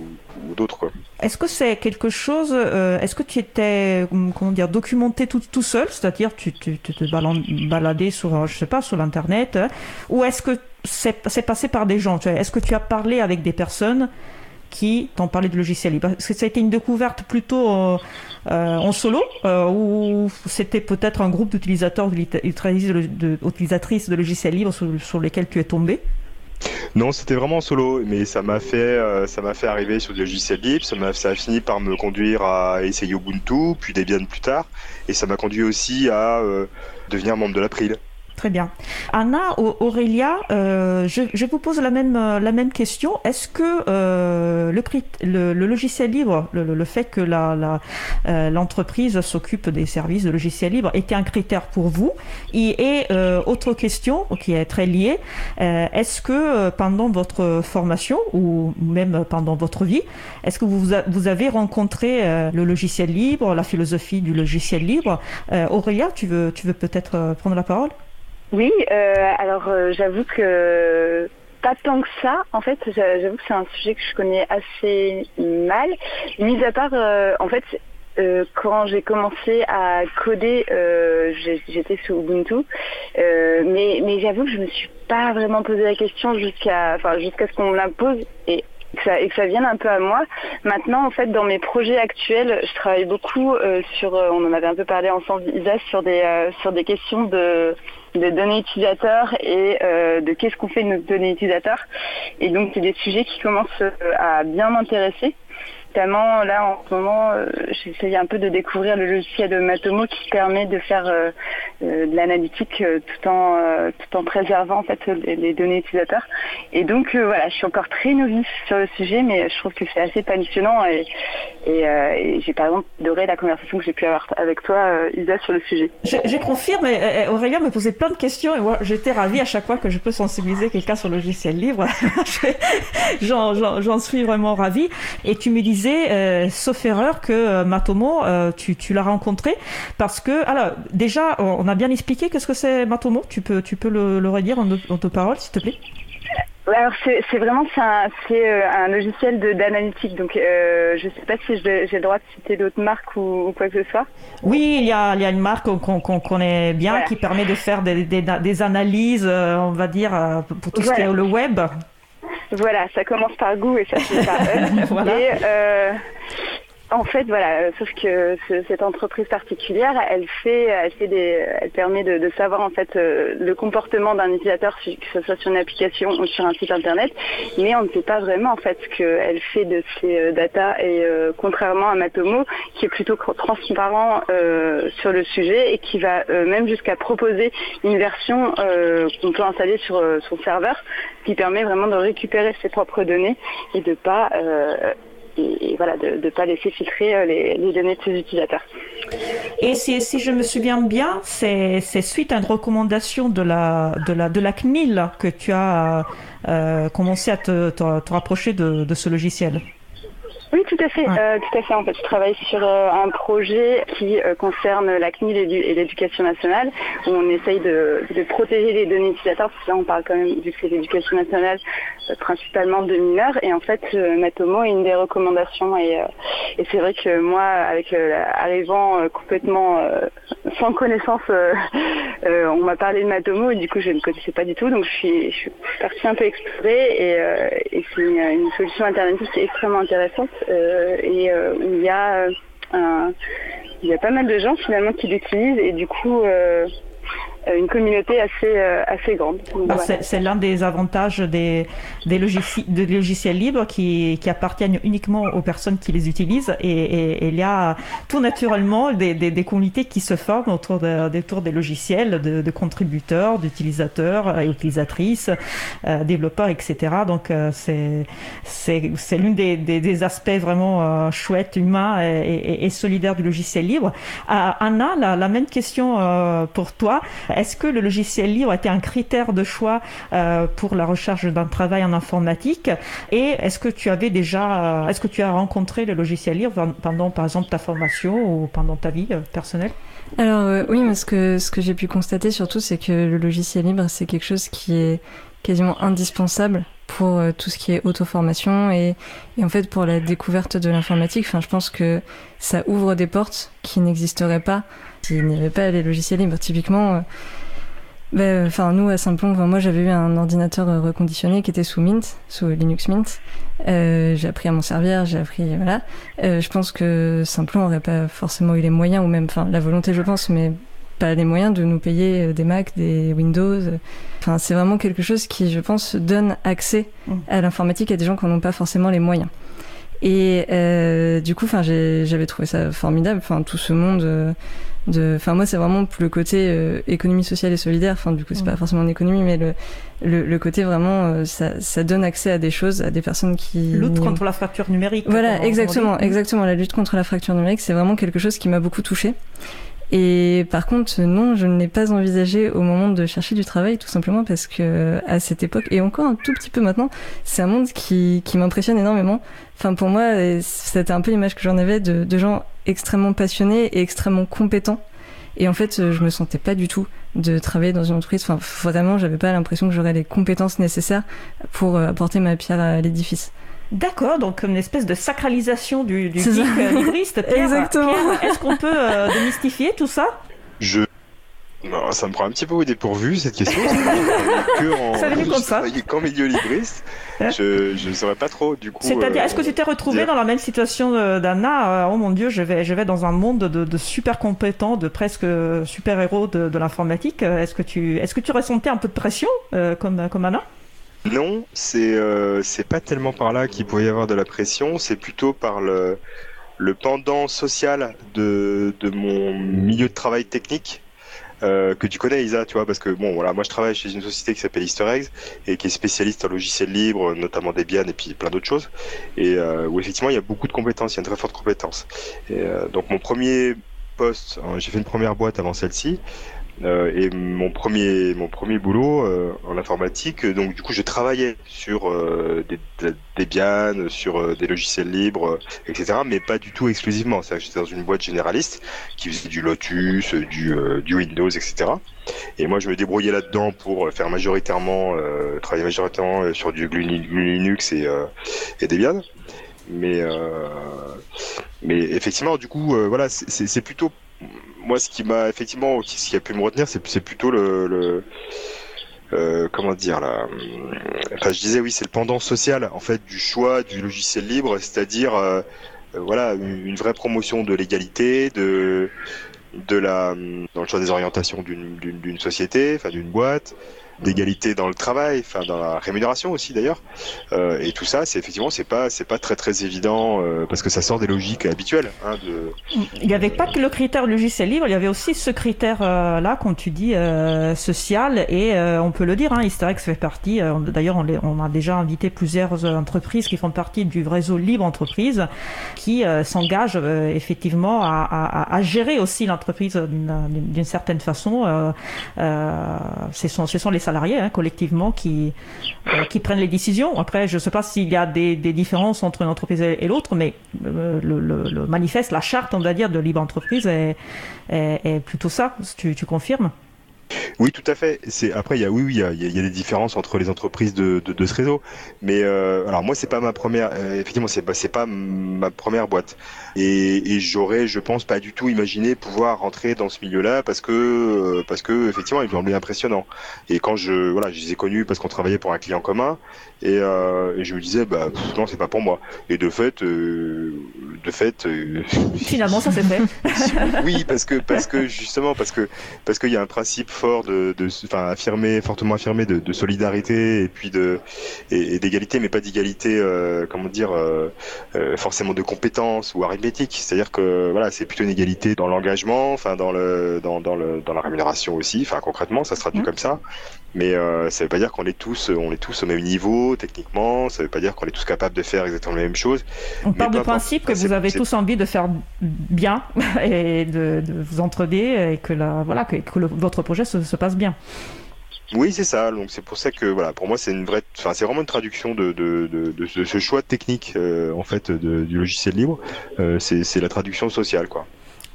ou, d'autres Est-ce que c'est quelque chose euh, Est-ce que tu étais hum, comment dire documenté tout, tout seul, c'est-à-dire tu, tu, tu te baladais sur je sais pas sur l'internet, hein, ou est-ce que c'est passé par des gens Est-ce que tu as parlé avec des personnes qui t'ont parlé de logiciel libre Est-ce que ça a été une découverte plutôt euh, euh, en solo euh, ou c'était peut-être un groupe d'utilisateurs d'utilisatrices de logiciels libres sur, lesquels tu es tombé? Non, c'était vraiment en solo, mais ça m'a fait, ça m'a fait arriver sur libres. Ça m'a, ça a fini par me conduire à essayer Ubuntu, puis Debian plus tard, et ça m'a conduit aussi à devenir membre de l'April. Très bien. Anna, Aurélia, euh, je, vous pose la même, euh, question. Est-ce que euh, le, logiciel libre, le, fait que l'entreprise s'occupe des services de logiciel libre était un critère pour vous? Et, autre question qui est très liée, est-ce que pendant votre formation ou même pendant votre vie, est-ce que vous, vous avez rencontré le logiciel libre, la philosophie du logiciel libre? Aurélia, tu veux, tu veux peut-être prendre la parole? Oui, euh, alors euh, j'avoue que pas tant que ça. En fait, j'avoue que c'est un sujet que je connais assez mal. Mis à part, euh, en fait, quand j'ai commencé à coder, j'étais sous Ubuntu, mais, mais j'avoue que je me suis pas vraiment posé la question jusqu'à, enfin, jusqu'à ce qu'on me l'impose. Et que ça, et que ça vienne un peu à moi. Maintenant, en fait, dans mes projets actuels, je travaille beaucoup sur, on en avait un peu parlé ensemble, Isa, sur des sur des questions de de données utilisateurs et euh, de qu'est-ce qu'on fait de nos données utilisateurs. Et donc, c'est des sujets qui commencent euh, à bien m'intéresser. Notamment, là, en ce moment, euh, j'essaye un peu de découvrir le logiciel de Matomo qui permet de faire euh, euh, de l'analytique tout en tout en préservant en fait les, données utilisateurs. Et donc voilà, je suis encore très novice sur le sujet, mais je trouve que c'est assez passionnant et, et, j'ai par exemple adoré la conversation que j'ai pu avoir avec toi, Isa, sur le sujet. Je, je confirme, Aurélien me posait plein de questions et moi j'étais ravie à chaque fois que je peux sensibiliser quelqu'un sur le logiciel libre. J'en suis vraiment ravie. Et tu me disais euh, sauf erreur, que euh, Matomo, euh, tu, l'as rencontré parce que, alors, déjà, on a bien expliqué qu'est-ce que c'est Matomo. Tu peux, tu peux le, redire en, en deux paroles, s'il te plaît? Alors c'est vraiment c'est un, logiciel d'analytique donc je je sais pas si j'ai le droit de citer d'autres marques ou, quoi que ce soit. Oui il y a, il y a une marque qu'on connaît bien qui permet de faire des, des, analyses on va dire pour tout ce qui est le web. Voilà, ça commence par goût et ça finit par voilà. Et euh, en fait, voilà, sauf que cette entreprise particulière, elle fait, elle permet de, savoir en fait euh, le comportement d'un utilisateur, que ce soit sur une application ou sur un site internet, mais on ne sait pas vraiment en fait ce qu'elle fait de ces euh, data. Et euh, contrairement à Matomo, qui est plutôt transparent sur le sujet et qui va même jusqu'à proposer une version qu'on peut installer sur son serveur, qui permet vraiment de récupérer ses propres données et de pas et, voilà, de ne pas laisser filtrer euh, les, données de ses utilisateurs. Et si, si je me souviens bien, c'est suite à une recommandation de la, de la, CNIL que tu as euh, commencé à te, rapprocher de ce logiciel. Oui, tout à fait. Euh, tout à fait. En fait, je travaille sur euh, un projet qui euh, concerne la CNIL et l'éducation nationale, où on essaye de, protéger les données utilisateurs, parce que là, on parle quand même, du que l'éducation nationale, principalement de mineurs. Et en fait, Matomo est une des recommandations. Et, et c'est vrai que moi, avec arrivant complètement sans connaissance, on m'a parlé de Matomo et du coup, je ne connaissais pas du tout. Donc, je suis, je suis partie un peu explorer et, et c'est une, solution alternative qui est extrêmement intéressante. Euh, et euh, il y a il y a pas mal de gens finalement qui l'utilisent et du coup une communauté assez, assez grande. Ah, c'est l'un des avantages des, des, logiciels libres qui, qui, appartiennent uniquement aux personnes qui les utilisent et, il y a tout naturellement des, des, des communautés qui se forment autour, de, autour des logiciels, de, de contributeurs, d'utilisateurs et utilisatrices, développeurs, etc. Donc c'est c'est l'une des, des, des, aspects vraiment chouettes, humains et, et, solidaires du logiciel libre. Anna, la, la, même question pour toi. Est-ce que le logiciel libre était un critère de choix euh, pour la recherche d'un travail en informatique? Et est-ce que tu avais déjà, euh, est-ce que tu as rencontré le logiciel libre pendant, par exemple, ta formation ou pendant ta vie euh, personnelle? Alors oui, mais ce que ce que j'ai pu constater surtout, c'est que le logiciel libre, c'est quelque chose qui est quasiment indispensable pour tout ce qui est auto-formation et, et, en fait pour la découverte de l'informatique. Enfin, je pense que ça ouvre des portes qui n'existeraient pas s'il n'y avait pas les logiciels libres. Typiquement, ben, enfin, nous à Simplon, moi j'avais eu un ordinateur euh, reconditionné qui était sous Mint, sous Linux Mint. Euh, j'ai appris à m'en servir, j'ai appris, voilà. Euh, je pense que Simplon aurait pas forcément eu les moyens, ou même, enfin, la volonté, je pense, mais pas les moyens de nous payer euh, des Mac, des Windows. Enfin, c'est vraiment quelque chose qui, je pense, donne accès mmh. à l'informatique à des gens qui n'ont pas forcément les moyens. Et euh, du coup, enfin, j'avais trouvé ça formidable. Enfin, tout ce monde. Euh, de, enfin, moi, c'est vraiment le côté euh, économie sociale et solidaire. Enfin, du coup, c'est pas forcément l'économie, mais le, le, le, côté vraiment, euh, ça, ça donne accès à des choses, à des personnes qui. Lutte contre la fracture numérique. Voilà, exactement, exactement. La lutte contre la fracture numérique, c'est vraiment quelque chose qui m'a beaucoup touchée. Et par contre, non, je ne l'ai pas envisagé au moment de chercher du travail, tout simplement parce que à cette époque, et encore un tout petit peu maintenant, c'est un monde qui, qui m'impressionne énormément. Enfin, pour moi, c'était un peu l'image que j'en avais de, de gens extrêmement passionnés et extrêmement compétents. Et en fait, je me sentais pas du tout de travailler dans une entreprise. Enfin, vraiment, j'avais pas l'impression que j'aurais les compétences nécessaires pour euh, apporter ma pierre à l'édifice. D'accord, donc une espèce de sacralisation du, du geek euh, libriste. Exactement. Est-ce qu'on peut euh, démystifier tout ça? Je non, ça me prend un petit peu au dépourvu cette question. que en, ça comme ça. Qu'en milieu libriste, hein je ne saurais pas trop du coup. C'est-à-dire, est-ce que tu t'es retrouvé dans la même situation d'Anna Oh mon Dieu, je vais, je vais dans un monde de, de super compétents, de presque super héros de, de l'informatique. Est-ce que tu, est-ce que tu ressentais un peu de pression euh, comme, comme Anna? Non, c'est euh, pas tellement par là qu'il pouvait y avoir de la pression, c'est plutôt par le, le pendant social de, de mon milieu de travail technique. Euh, que tu connais Isa, tu vois, parce que bon voilà, moi je travaille chez une société qui s'appelle Easter Eggs et qui est spécialiste en logiciels libres, notamment Debian et puis plein d'autres choses, et euh, où effectivement il y a beaucoup de compétences, il y a une très forte compétence. Et, euh, donc mon premier poste, hein, j'ai fait une première boîte avant celle-ci, euh, et mon premier mon premier boulot euh, en informatique, donc du coup je travaillais sur euh, des, Debian, sur des logiciels libres, etc. Mais pas du tout exclusivement. C'est j'étais dans une boîte généraliste qui faisait du Lotus, du, du Windows, etc. Et moi je me débrouillais là-dedans pour faire majoritairement travailler majoritairement sur du Linux et, et Debian. Mais mais effectivement du coup voilà c'est plutôt moi, ce qui m'a effectivement, ce qui a pu me retenir, c'est plutôt le, euh, comment dire là enfin je disais oui c'est le pendant social en fait du choix du logiciel libre c'est-à-dire euh, euh, voilà une, vraie promotion de l'égalité de de la dans le choix des orientations d'une société enfin d'une boîte d'égalité dans le travail, enfin dans la rémunération aussi d'ailleurs. Euh, et tout ça, c'est effectivement, c'est pas, c'est pas très très évident euh, parce que ça sort des logiques habituelles. Hein. Il n'y avait pas que le critère logiciel libre, il y avait aussi ce critère euh, là, quand tu dis social, et on peut le dire, hein, Easter fait partie. d'ailleurs, on, a déjà invité plusieurs entreprises qui font partie du réseau Libre Entreprise, qui s'engagent effectivement à, gérer aussi l'entreprise d'une certaine façon. ce sont, ce sont les hein, collectivement qui euh, qui prennent les décisions. Après, je ne sais pas s'il y a des, différences entre une entreprise et, l'autre, mais euh, le, manifeste, la charte, on va dire, de libre entreprise est, est, plutôt ça. Tu, tu confirmes oui, tout à fait. Après il y a oui, y des différences entre les entreprises de, ce réseau. Mais euh, alors moi c'est pas ma première. Effectivement, c'est pas ma première boîte. Et, et j'aurais, je pense, pas du tout imaginé pouvoir rentrer dans ce milieu-là parce que euh, parce que effectivement, ils m'ont semblé impressionnant. Et quand je voilà, je les ai connus parce qu'on travaillait pour un client commun et, euh, et je me disais bah non, c'est pas pour moi. Et de fait, euh, de fait. Finalement, ça s'est fait. oui, parce que parce que justement parce que parce qu'il y a un principe fort de, de enfin affirmé, fortement affirmé de, de solidarité et puis de et, d'égalité, mais pas d'égalité, comment dire, forcément de compétences ou C'est-à-dire que voilà, c'est plutôt une égalité dans l'engagement, enfin dans le dans, dans le dans la rémunération aussi. Enfin concrètement, ça se traduit mmh. comme ça. Mais euh, ça veut pas dire qu'on est tous, on est tous au même niveau techniquement. Ça veut pas dire qu'on est tous capables de faire exactement la même chose. On part du principe que vous avez tous envie de faire bien et de, vous entraider et que la, voilà que, votre projet se, passe bien. Oui, c'est ça. Donc c'est pour ça que voilà, pour moi c'est une vraie, enfin c'est vraiment une traduction de, de, de, de ce choix technique euh, en fait du logiciel libre. Euh, c'est la traduction sociale quoi.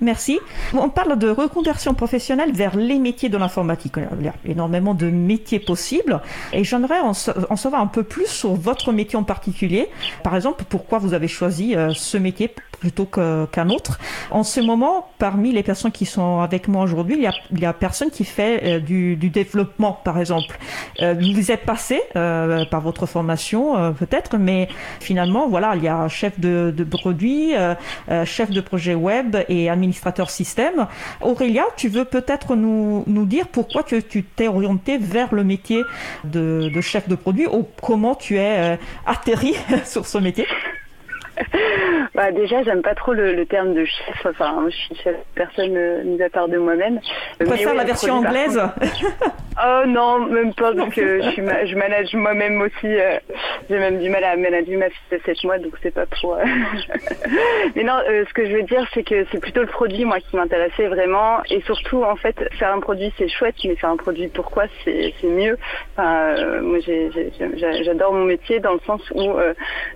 Merci. On parle de reconversion professionnelle vers les métiers de l'informatique. Il y a énormément de métiers possibles et j'aimerais en, savoir un peu plus sur votre métier en particulier. Par exemple, pourquoi vous avez choisi euh, ce métier? Plutôt qu'un autre. En ce moment, parmi les personnes qui sont avec moi aujourd'hui, il y a, personne qui fait euh, du, développement, par exemple. Euh, vous êtes passé par votre formation, peut-être, mais finalement, voilà, il y a chef de, produit, chef de projet web et administrateur système. Aurélia, tu veux peut-être nous, dire pourquoi tu t'es orienté vers le métier de, de, chef de produit ou comment tu es euh, atterri sur ce métier? bah déjà, j'aime pas trop le, terme de chef. Enfin, je suis chef personne euh, mis à part de moi-même. Tu préfères la version anglaise Oh non, même pas parce que je, suis je manage moi-même aussi. Euh, j'ai même du mal à manager ma fille de 7 mois, donc c'est pas trop. Euh. Mais non, ce que je veux dire, c'est que c'est plutôt le produit moi qui m'intéressait vraiment, et surtout en fait, faire un produit c'est chouette, mais faire un produit pourquoi c'est mieux. Enfin, moi, j'adore mon métier dans le sens où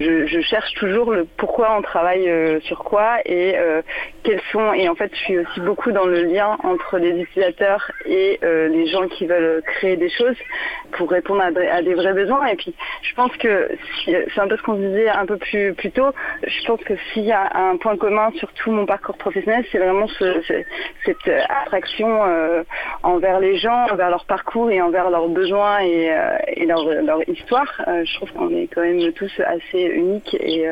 je, je cherche toujours le pourquoi on travaille euh, sur quoi et euh, quels sont et en fait je suis aussi beaucoup dans le lien entre les utilisateurs et euh, les gens qui veulent créer des choses pour répondre à, des vrais besoins. Et puis je pense que c'est un peu ce qu'on disait un peu plus plus tôt je pense que s'il y a un point commun sur tout mon parcours professionnel c'est vraiment cette attraction envers les gens envers leur parcours et envers leurs besoins et, leur, leur, histoire. Je trouve qu'on est quand même tous assez uniques et,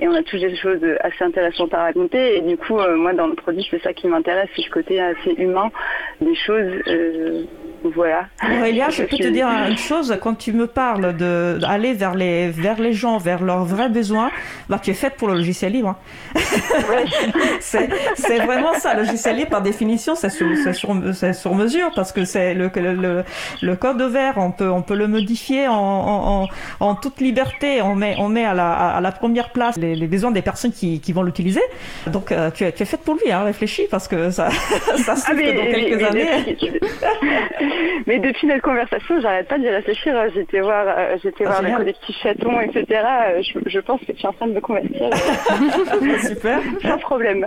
et on a tous des choses assez intéressantes à raconter. Et du coup, euh, moi, dans le produit, c'est ça qui m'intéresse, c'est ce côté assez humain des choses. Voilà. Aurélia, je peux te dire une chose, quand tu me parles d'aller vers les, vers les gens, vers leurs vrais besoins, bah, tu es faite pour le logiciel libre. Hein. c'est vraiment ça, le logiciel libre, par définition, c'est sur, sur, sur, mesure, parce que c'est le, le, le, code vert, on peut, on peut le modifier en, en, en toute liberté, on met, on met à, la, à la première place les, les besoins des personnes qui, qui vont l'utiliser. Donc euh, tu, es, tu es faite pour lui, hein, réfléchis, parce que ça, ça ah, mais, dans quelques années. mais depuis notre conversation, j'arrête pas d'y réfléchir. J'étais voir, euh, j'étais ah, voir les petits chatons, etc. Euh, je, je, pense que tu es en train de me convertir. Super. Sans problème.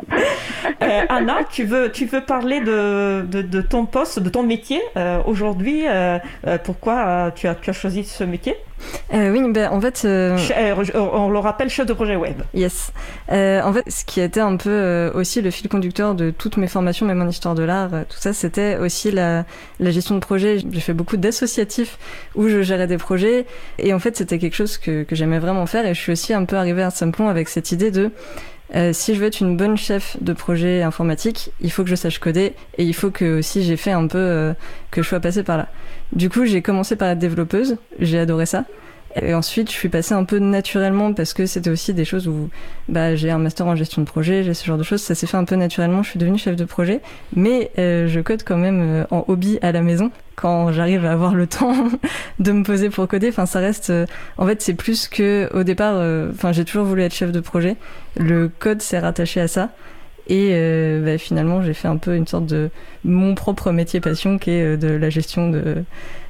Euh, Anna, tu veux, tu veux parler de, de, de ton poste, de ton métier aujourd'hui. pourquoi tu as, tu as choisi ce métier? Euh, oui, ben, en fait. Euh, euh, on le rappelle, chef de projet web. Yes. Euh, en fait, ce qui était un peu aussi le fil conducteur de toutes mes formations, même en histoire de l'art, tout ça, c'était aussi la, la, gestion de projet. J'ai fait beaucoup d'associatifs où je gérais des projets. Et en fait, c'était quelque chose que, que j'aimais vraiment faire. Et je suis aussi un peu arrivée à Simplon avec cette idée de. Euh, si je veux être une bonne chef de projet informatique, il faut que je sache coder et il faut que aussi j'ai fait un peu euh, que je sois passée par là. Du coup, j'ai commencé par être développeuse, j'ai adoré ça. Et ensuite, je suis passée un peu naturellement parce que c'était aussi des choses où bah, j'ai un master en gestion de projet, j'ai ce genre de choses. Ça s'est fait un peu naturellement. Je suis devenue chef de projet, mais euh, je code quand même euh, en hobby à la maison quand j'arrive à avoir le temps de me poser pour coder. Enfin, ça reste. Euh, en fait, c'est plus que au départ. Enfin, j'ai toujours voulu être chef de projet. Le code s'est rattaché à ça. Et bah, finalement, j'ai fait un peu une sorte de mon propre métier passion qui est de la gestion de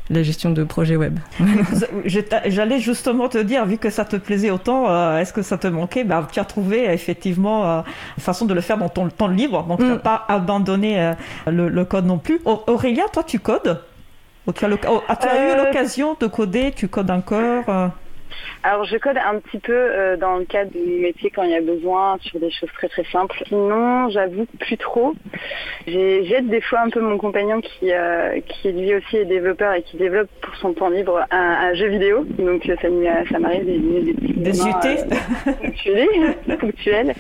la gestion de projets web. J'allais justement te dire, vu que ça te plaisait autant, euh, est-ce que ça te manquait? Ben, Tu as trouvé effectivement euh, une façon de le faire dans ton temps libre, donc tu n'as mm. pas abandonné euh, le, code non plus. Aurélia, toi, tu codes? Tu as, oh, as eu l'occasion de coder? Tu codes encore alors je code un petit peu euh, dans le cadre du métier quand il y a besoin sur des choses très très simples. Sinon, j'avoue plus trop. J'aide des fois un peu mon compagnon qui euh, qui lui aussi est développeur et qui développe pour son temps libre un, jeu vidéo. Donc ça, ça m'arrive des, des, des, des ponctuels.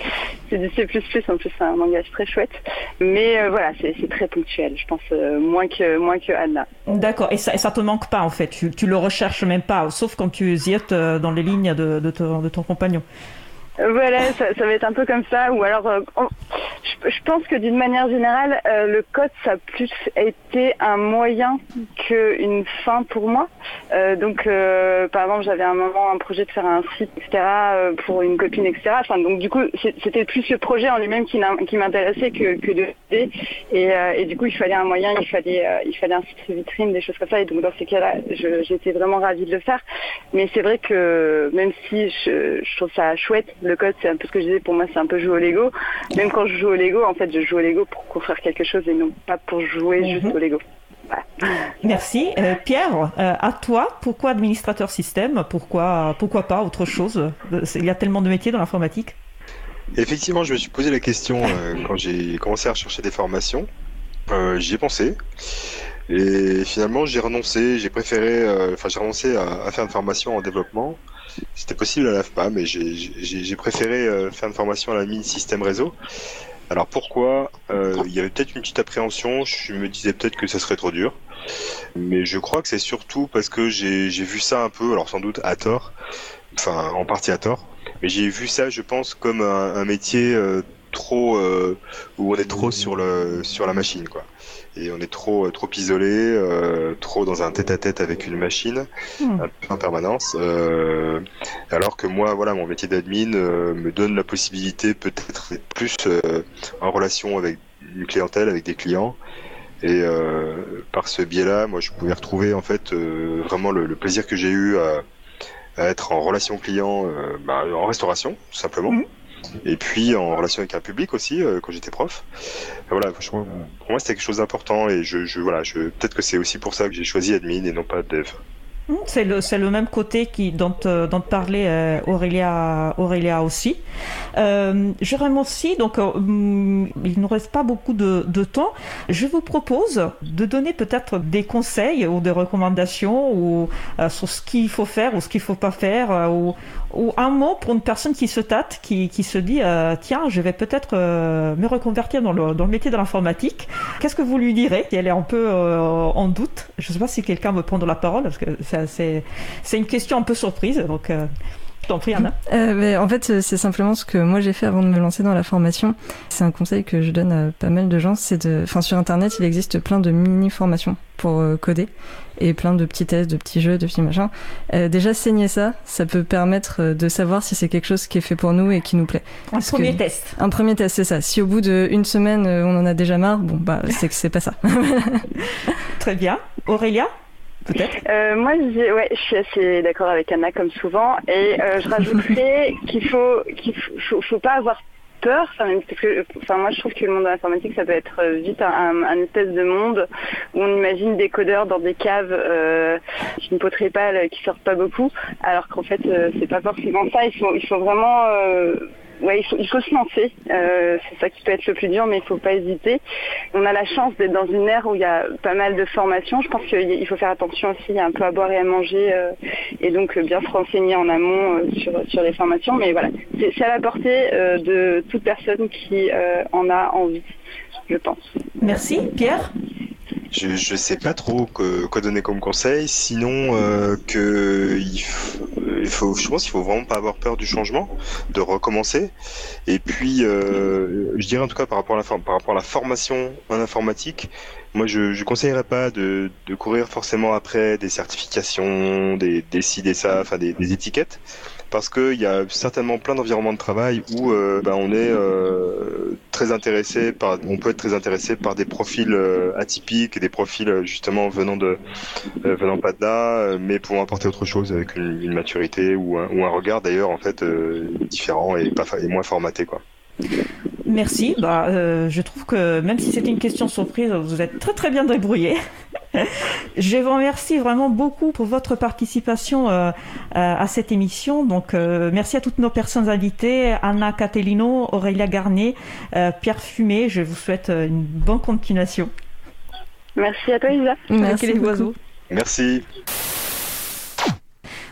C'est du C++, en plus c'est un langage très chouette. Mais euh, voilà, c'est très ponctuel, je pense, euh, moins, que, moins que Anna. D'accord, et ça, et ça te manque pas en fait, tu, tu le recherches même pas, sauf quand tu ziotes dans les lignes de ton compagnon. Voilà, ça, ça, va être un peu comme ça. Ou alors, euh, je, je, pense que d'une manière générale, euh, le code, ça a plus été un moyen qu'une fin pour moi. Euh, donc, euh, par exemple, j'avais un moment un projet de faire un site, etc., euh, pour une copine, etc. Enfin, donc, du coup, c'était plus le projet en lui-même qui, qui m'intéressait que, que de et, et, du coup, il fallait un moyen, il fallait, il fallait un site vitrine, des choses comme ça. Et donc, dans ces cas-là, j'étais vraiment ravie de le faire. Mais c'est vrai que même si je, je trouve ça chouette, le code, c'est un peu ce que je disais, pour moi, c'est un peu jouer au Lego. Même quand je joue au Lego, en fait, je joue au Lego pour construire quelque chose et non pas pour jouer mhm. juste au Lego. Merci. Euh, Pierre, euh, à toi, pourquoi administrateur système? Pourquoi, pourquoi pas autre chose? Il y a tellement de métiers dans l'informatique. Effectivement, je me suis posé la question euh, quand j'ai commencé à rechercher des formations. J'y ai pensé. Et finalement, j'ai renoncé, j'ai préféré, enfin, j'ai renoncé à, à, faire une formation en développement c'était possible à l'AFPA, mais j'ai préféré euh, faire une formation à la mine système réseau. Alors pourquoi? Euh, Il y avait peut-être une petite appréhension, je me disais peut-être que ça serait trop dur. Mais je crois que c'est surtout parce que j'ai vu ça un peu, alors sans doute à tort, enfin en partie à tort, mais j'ai vu ça, je pense, comme un, métier euh, trop où on est trop sur le sur la machine, quoi et on est trop euh, trop isolé, euh, trop dans un tête-à-tête avec une machine hmm. en permanence. Euh, alors que moi, voilà, mon métier d'admin me donne la possibilité peut-être d'être plus en relation avec une clientèle, avec des clients. Et par ce biais-là, moi, je pouvais retrouver en fait vraiment le, plaisir que j'ai eu à, être en relation client, bah, en restauration, tout simplement. Hmm et puis en relation avec un public aussi euh, quand j'étais prof. voilà, pour moi c'était quelque chose d'important et je, je voilà, je peut-être que c'est aussi pour ça que j'ai choisi admin et non pas dev. Mmh, c'est le, le même côté qui, dont, euh, dont parlait euh, Aurélia, Aurélia aussi. Euh, Jérôme aussi, donc mmh, il ne nous reste pas beaucoup de, de, temps. Je vous propose de donner peut-être des conseils ou des recommandations ou, sur ce qu'il faut faire ou ce qu'il ne faut pas faire ou, ou, un mot pour une personne qui se tâte, qui, qui se dit tiens, je vais peut-être me reconvertir dans le, dans le métier de l'informatique. Qu'est-ce que vous lui direz elle est un peu en doute? Je ne sais pas si quelqu'un veut prendre la parole parce que c'est une question un peu surprise. Donc, euh, t'en prie, Anna. Euh, en fait, c'est simplement ce que moi j'ai fait avant de me lancer dans la formation. C'est un conseil que je donne à pas mal de gens. C'est de, enfin, sur Internet, il existe plein de mini formations pour euh, coder et plein de petits tests, de petits jeux, de petits machins. déjà, saigner ça, ça peut permettre de savoir si c'est quelque chose qui est fait pour nous et qui nous plaît. Un premier test. Un premier test, c'est ça. Si au bout d'une semaine, on en a déjà marre, bon, bah, c'est que c'est pas ça. Très bien. Aurélia euh, moi, je, ouais, je suis assez d'accord avec Anna comme souvent, et euh, je rajouterais qu'il faut qu'il faut, faut, pas avoir peur, parce que, enfin, moi je trouve que le monde de l'informatique ça peut être vite un, espèce de monde où on imagine des codeurs dans des caves euh, une poterie pâle qui sortent pas beaucoup, alors qu'en fait euh, c'est pas forcément ça. Il faut, il faut vraiment euh, ouais, il faut, il faut se lancer. Euh, c'est ça qui peut être le plus dur, mais il faut pas hésiter. On a la chance d'être dans une ère où il y a pas mal de formations. Je pense qu'il faut faire attention aussi, il un peu à boire et à manger, euh, et donc euh, bien se renseigner en amont sur, sur les formations. Mais voilà, c'est à la portée de toute personne qui en a envie, je pense. Merci. Pierre? Je, je sais pas trop quoi donner comme conseil, sinon euh, que il, faut, je pense qu'il faut vraiment pas avoir peur du changement, de recommencer. Et puis, euh, je dirais en tout cas par rapport à la, formation en informatique, moi je, je conseillerais pas de, de courir forcément après des certifications, des, des ci, des ça, enfin des, des étiquettes parce qu'il y a certainement plein d'environnements de travail où euh, ben, on est euh, très intéressé par, on peut être très intéressé par des profils euh, atypiques, des profils justement venant de venant pas de là, mais pouvant apporter autre chose avec une, une maturité ou un, ou un regard d'ailleurs en fait différent et, pas, et moins formaté quoi. Merci. Bah, euh, je trouve que même si c'était une question surprise, vous êtes très très bien débrouillé. je vous remercie vraiment beaucoup pour votre participation euh, à cette émission. Donc, euh, merci à toutes nos personnes invitées Anna Catellino, Aurélia Garnier, euh, Pierre Fumé. Je vous souhaite une bonne continuation. Merci à toi, Isa. Merci les oiseaux. Merci.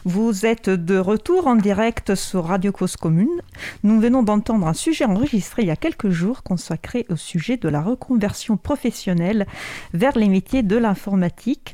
Vous êtes de retour en direct sur Radio Cause Commune. Nous venons d'entendre un sujet enregistré il y a quelques jours consacré au sujet de la reconversion professionnelle vers les métiers de l'informatique.